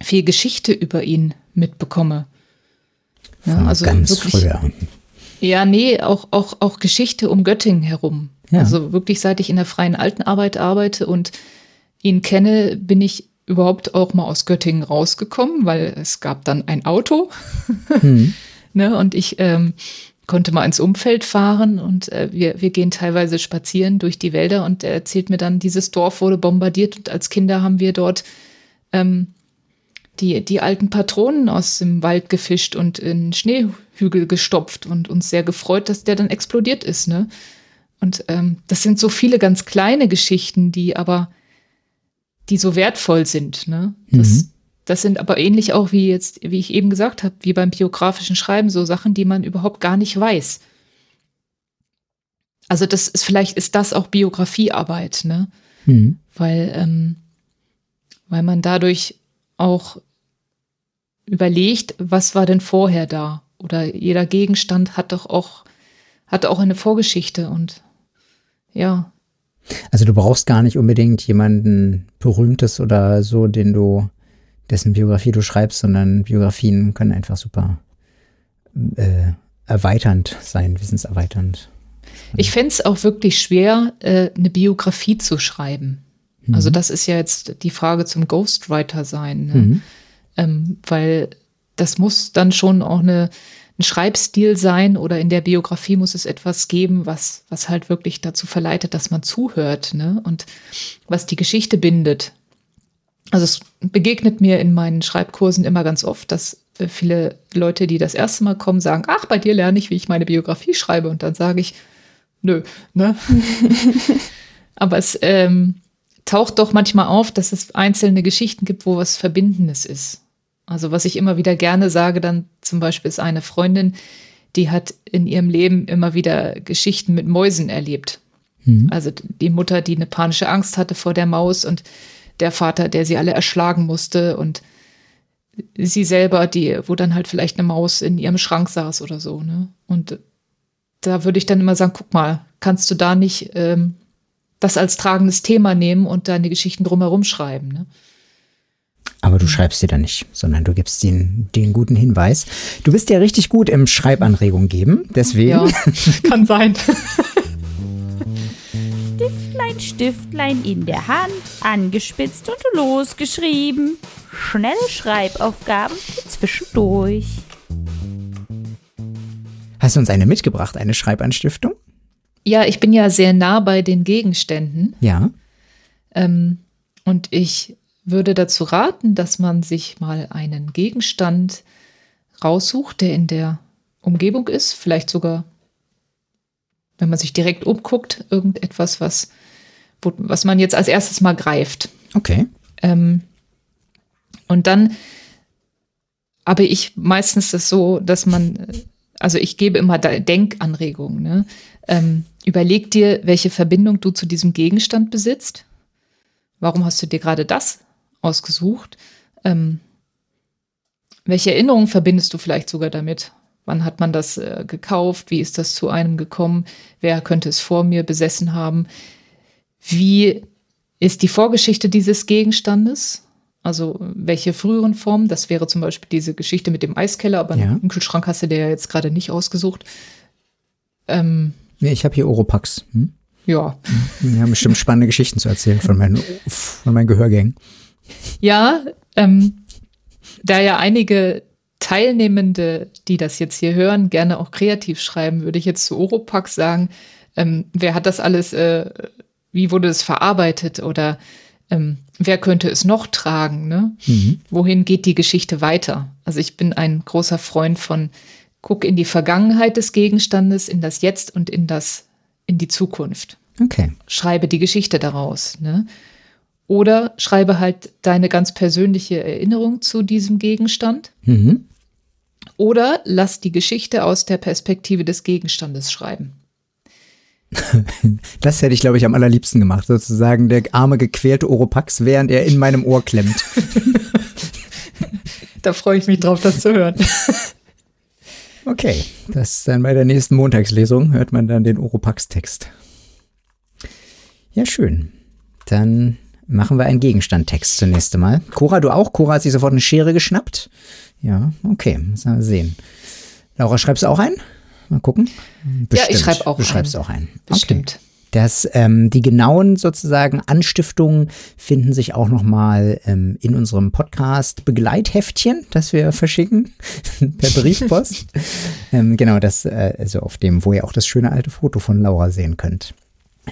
viel Geschichte über ihn mitbekomme. Ja, also ganz wirklich, früher. Ja, nee, auch, auch, auch Geschichte um Göttingen herum. Ja. Also wirklich, seit ich in der freien Altenarbeit arbeite und ihn kenne, bin ich überhaupt auch mal aus Göttingen rausgekommen, weil es gab dann ein Auto. Hm. ne, und ich ähm, konnte mal ins Umfeld fahren und äh, wir, wir gehen teilweise spazieren durch die Wälder und er erzählt mir dann, dieses Dorf wurde bombardiert und als Kinder haben wir dort ähm, die, die alten Patronen aus dem Wald gefischt und in Schneehügel gestopft und uns sehr gefreut, dass der dann explodiert ist. Ne? Und ähm, das sind so viele ganz kleine Geschichten, die aber, die so wertvoll sind. Ne? Das, mhm. Das sind aber ähnlich auch wie jetzt, wie ich eben gesagt habe, wie beim biografischen Schreiben, so Sachen, die man überhaupt gar nicht weiß. Also das ist vielleicht ist das auch Biografiearbeit, ne? Mhm. Weil, ähm, weil man dadurch auch überlegt, was war denn vorher da? Oder jeder Gegenstand hat doch auch, hat auch eine Vorgeschichte und ja. Also du brauchst gar nicht unbedingt jemanden Berühmtes oder so, den du, dessen Biografie du schreibst, sondern Biografien können einfach super äh, erweiternd sein, wissenserweiternd. Ich fände es auch wirklich schwer, äh, eine Biografie zu schreiben. Mhm. Also das ist ja jetzt die Frage zum Ghostwriter sein. Ne? Mhm. Ähm, weil das muss dann schon auch eine, ein Schreibstil sein oder in der Biografie muss es etwas geben, was, was halt wirklich dazu verleitet, dass man zuhört ne? und was die Geschichte bindet. Also es begegnet mir in meinen Schreibkursen immer ganz oft, dass äh, viele Leute, die das erste Mal kommen, sagen, ach, bei dir lerne ich, wie ich meine Biografie schreibe. Und dann sage ich, nö, ne? Aber es ähm, taucht doch manchmal auf, dass es einzelne Geschichten gibt, wo was Verbindendes ist. Also was ich immer wieder gerne sage, dann zum Beispiel ist eine Freundin, die hat in ihrem Leben immer wieder Geschichten mit Mäusen erlebt. Mhm. Also die Mutter, die eine panische Angst hatte vor der Maus und der Vater, der sie alle erschlagen musste und sie selber, die, wo dann halt vielleicht eine Maus in ihrem Schrank saß oder so. Ne? Und da würde ich dann immer sagen, guck mal, kannst du da nicht ähm, das als tragendes Thema nehmen und deine Geschichten drumherum schreiben? Ne? Aber du schreibst sie dann nicht, sondern du gibst den, den guten Hinweis. Du bist ja richtig gut im Schreibanregung geben, deswegen. Ja, kann sein. Stiftlein, Stiftlein in der Hand, angespitzt und losgeschrieben. Schnelle Schreibaufgaben zwischendurch. Hast du uns eine mitgebracht, eine Schreibanstiftung? Ja, ich bin ja sehr nah bei den Gegenständen. Ja. Ähm, und ich würde dazu raten, dass man sich mal einen Gegenstand raussucht, der in der Umgebung ist, vielleicht sogar, wenn man sich direkt umguckt, irgendetwas, was, wo, was man jetzt als erstes mal greift. Okay. Ähm, und dann aber ich meistens das so, dass man, also ich gebe immer Denkanregungen. Ne? Ähm, überleg dir, welche Verbindung du zu diesem Gegenstand besitzt. Warum hast du dir gerade das ausgesucht. Ähm, welche Erinnerungen verbindest du vielleicht sogar damit? Wann hat man das äh, gekauft? Wie ist das zu einem gekommen? Wer könnte es vor mir besessen haben? Wie ist die Vorgeschichte dieses Gegenstandes? Also welche früheren Formen? Das wäre zum Beispiel diese Geschichte mit dem Eiskeller, aber ja. einen Kühlschrank hast du dir ja jetzt gerade nicht ausgesucht. Ähm, nee, ich habe hier Oropax. Hm? Ja. Wir haben bestimmt spannende Geschichten zu erzählen von meinen, von meinen Gehörgängen. Ja, ähm, da ja einige Teilnehmende, die das jetzt hier hören, gerne auch kreativ schreiben, würde ich jetzt zu Oropax sagen, ähm, wer hat das alles, äh, wie wurde es verarbeitet oder ähm, wer könnte es noch tragen? Ne? Mhm. Wohin geht die Geschichte weiter? Also ich bin ein großer Freund von, guck in die Vergangenheit des Gegenstandes, in das Jetzt und in das, in die Zukunft. Okay. Schreibe die Geschichte daraus. Ne? Oder schreibe halt deine ganz persönliche Erinnerung zu diesem Gegenstand. Mhm. Oder lass die Geschichte aus der Perspektive des Gegenstandes schreiben. Das hätte ich, glaube ich, am allerliebsten gemacht. Sozusagen der arme, gequälte Oropax, während er in meinem Ohr klemmt. Da freue ich mich drauf, das zu hören. Okay, das ist dann bei der nächsten Montagslesung, hört man dann den Oropax-Text. Ja, schön. Dann machen wir einen Gegenstandtext zunächst einmal. Cora, du auch? Cora hat sich sofort eine Schere geschnappt. Ja, okay, müssen wir sehen. Laura, schreibst du auch ein? Mal gucken. Ja, ich schreibe auch Du ein. schreibst auch ein. Bestimmt. Das, ähm, die genauen sozusagen Anstiftungen finden sich auch nochmal ähm, in unserem Podcast Begleitheftchen, das wir verschicken per Briefpost. ähm, genau, das, äh, also auf dem, wo ihr auch das schöne alte Foto von Laura sehen könnt.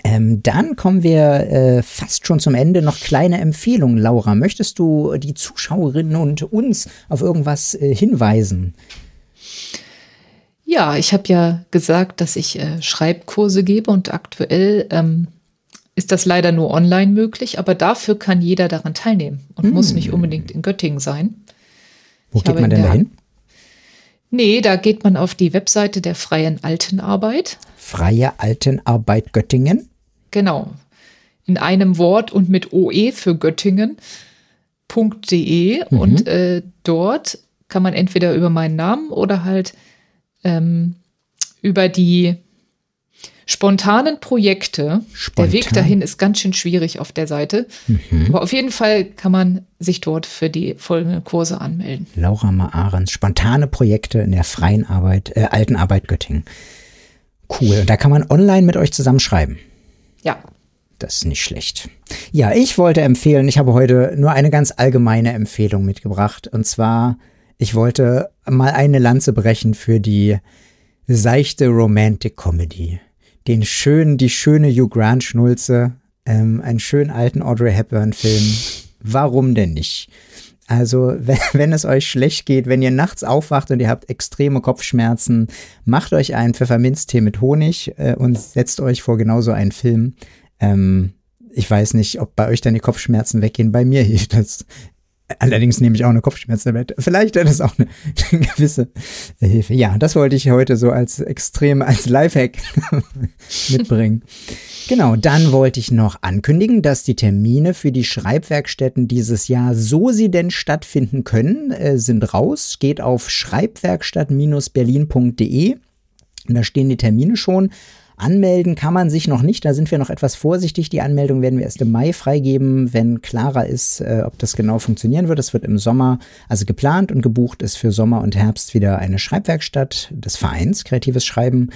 Ähm, dann kommen wir äh, fast schon zum Ende. Noch kleine Empfehlungen, Laura. Möchtest du die Zuschauerinnen und uns auf irgendwas äh, hinweisen? Ja, ich habe ja gesagt, dass ich äh, Schreibkurse gebe und aktuell ähm, ist das leider nur online möglich, aber dafür kann jeder daran teilnehmen und muss nicht unbedingt in Göttingen sein. Wo Ich geht man denn der- dahin? Nee, da geht man auf die Webseite der Freien Altenarbeit. Freie Altenarbeit Göttingen. Genau. In einem Wort und mit OE für Göttingen.de. Mhm. Und äh, dort kann man entweder über meinen Namen oder halt ähm, über die spontanen Projekte. Der Weg Spontan. dahin ist ganz schön schwierig auf der Seite. Mhm. Aber auf jeden Fall kann man sich dort für die folgenden Kurse anmelden. Laura Maarens, spontane Projekte in der freien Arbeit, äh, Altenarbeit Göttingen. Cool. Und da kann man online mit euch zusammenschreiben. Ja, Das ist nicht schlecht. Ja, ich wollte empfehlen, ich habe heute nur eine ganz allgemeine Empfehlung mitgebracht. Und zwar, ich wollte mal eine Lanze brechen für die seichte Romantic Comedy. Den schönen, die schöne Hugh Grant Schnulze, ähm, einen schönen alten Audrey Hepburn Film. Warum denn nicht? Also, wenn, wenn es euch schlecht geht, wenn ihr nachts aufwacht und ihr habt extreme Kopfschmerzen, macht euch einen Pfefferminztee mit Honig äh, und setzt euch vor genauso einen Film. Ähm, ich weiß nicht, ob bei euch dann die Kopfschmerzen weggehen. Bei mir hilft das. Allerdings nehme ich auch eine Kopfschmerztablette. Vielleicht ist das auch eine, eine gewisse Hilfe. Ja, das wollte ich heute so als extrem, als Lifehack mitbringen. Genau, dann wollte ich noch ankündigen, dass die Termine für die Schreibwerkstätten dieses Jahr, so sie denn stattfinden können, äh, sind raus. Geht auf schreibwerkstatt-berlin.de. Da stehen die Termine schon. Anmelden kann man sich noch nicht, da sind wir noch etwas vorsichtig. Die Anmeldung werden wir erst im Mai freigeben, wenn klarer ist, äh, ob das genau funktionieren wird. Es wird im Sommer, also geplant und gebucht ist für Sommer und Herbst wieder eine Schreibwerkstatt des Vereins Kreatives Schreiben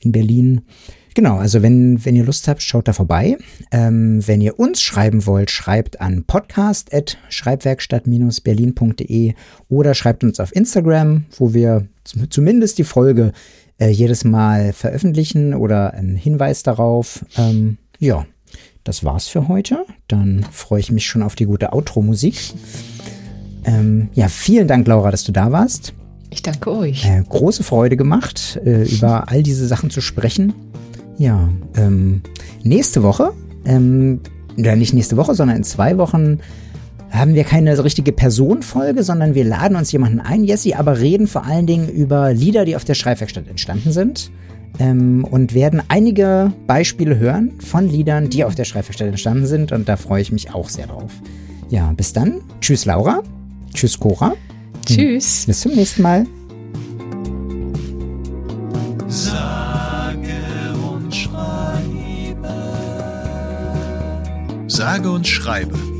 in Berlin. Genau, also wenn, wenn ihr Lust habt, schaut da vorbei. Ähm, wenn ihr uns schreiben wollt, schreibt an podcast.schreibwerkstatt-berlin.de oder schreibt uns auf Instagram, wo wir zum- zumindest die Folge äh, jedes Mal veröffentlichen oder einen Hinweis darauf. Ähm, ja, das war's für heute. Dann freue ich mich schon auf die gute Outro-Musik. Ähm, ja, vielen Dank, Laura, dass du da warst. ich danke euch. Äh, große Freude gemacht, äh, über all diese Sachen zu sprechen. Ja, ähm, nächste Woche, ähm, oder nicht nächste Woche, sondern in zwei Wochen haben wir keine richtige Personenfolge, sondern wir laden uns jemanden ein, Jesse, aber reden vor allen Dingen über Lieder, die auf der Schreibwerkstatt entstanden sind. Ähm, und werden einige Beispiele hören von Liedern, die auf der Schreibwerkstatt entstanden sind. Und da freue ich mich auch sehr drauf. Ja, bis dann. Tschüss, Laura. Tschüss, Cora. Tschüss. Bis zum nächsten Mal. Sage und schreibe. Sage und schreibe.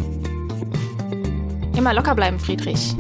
Immer locker bleiben, Friedrich.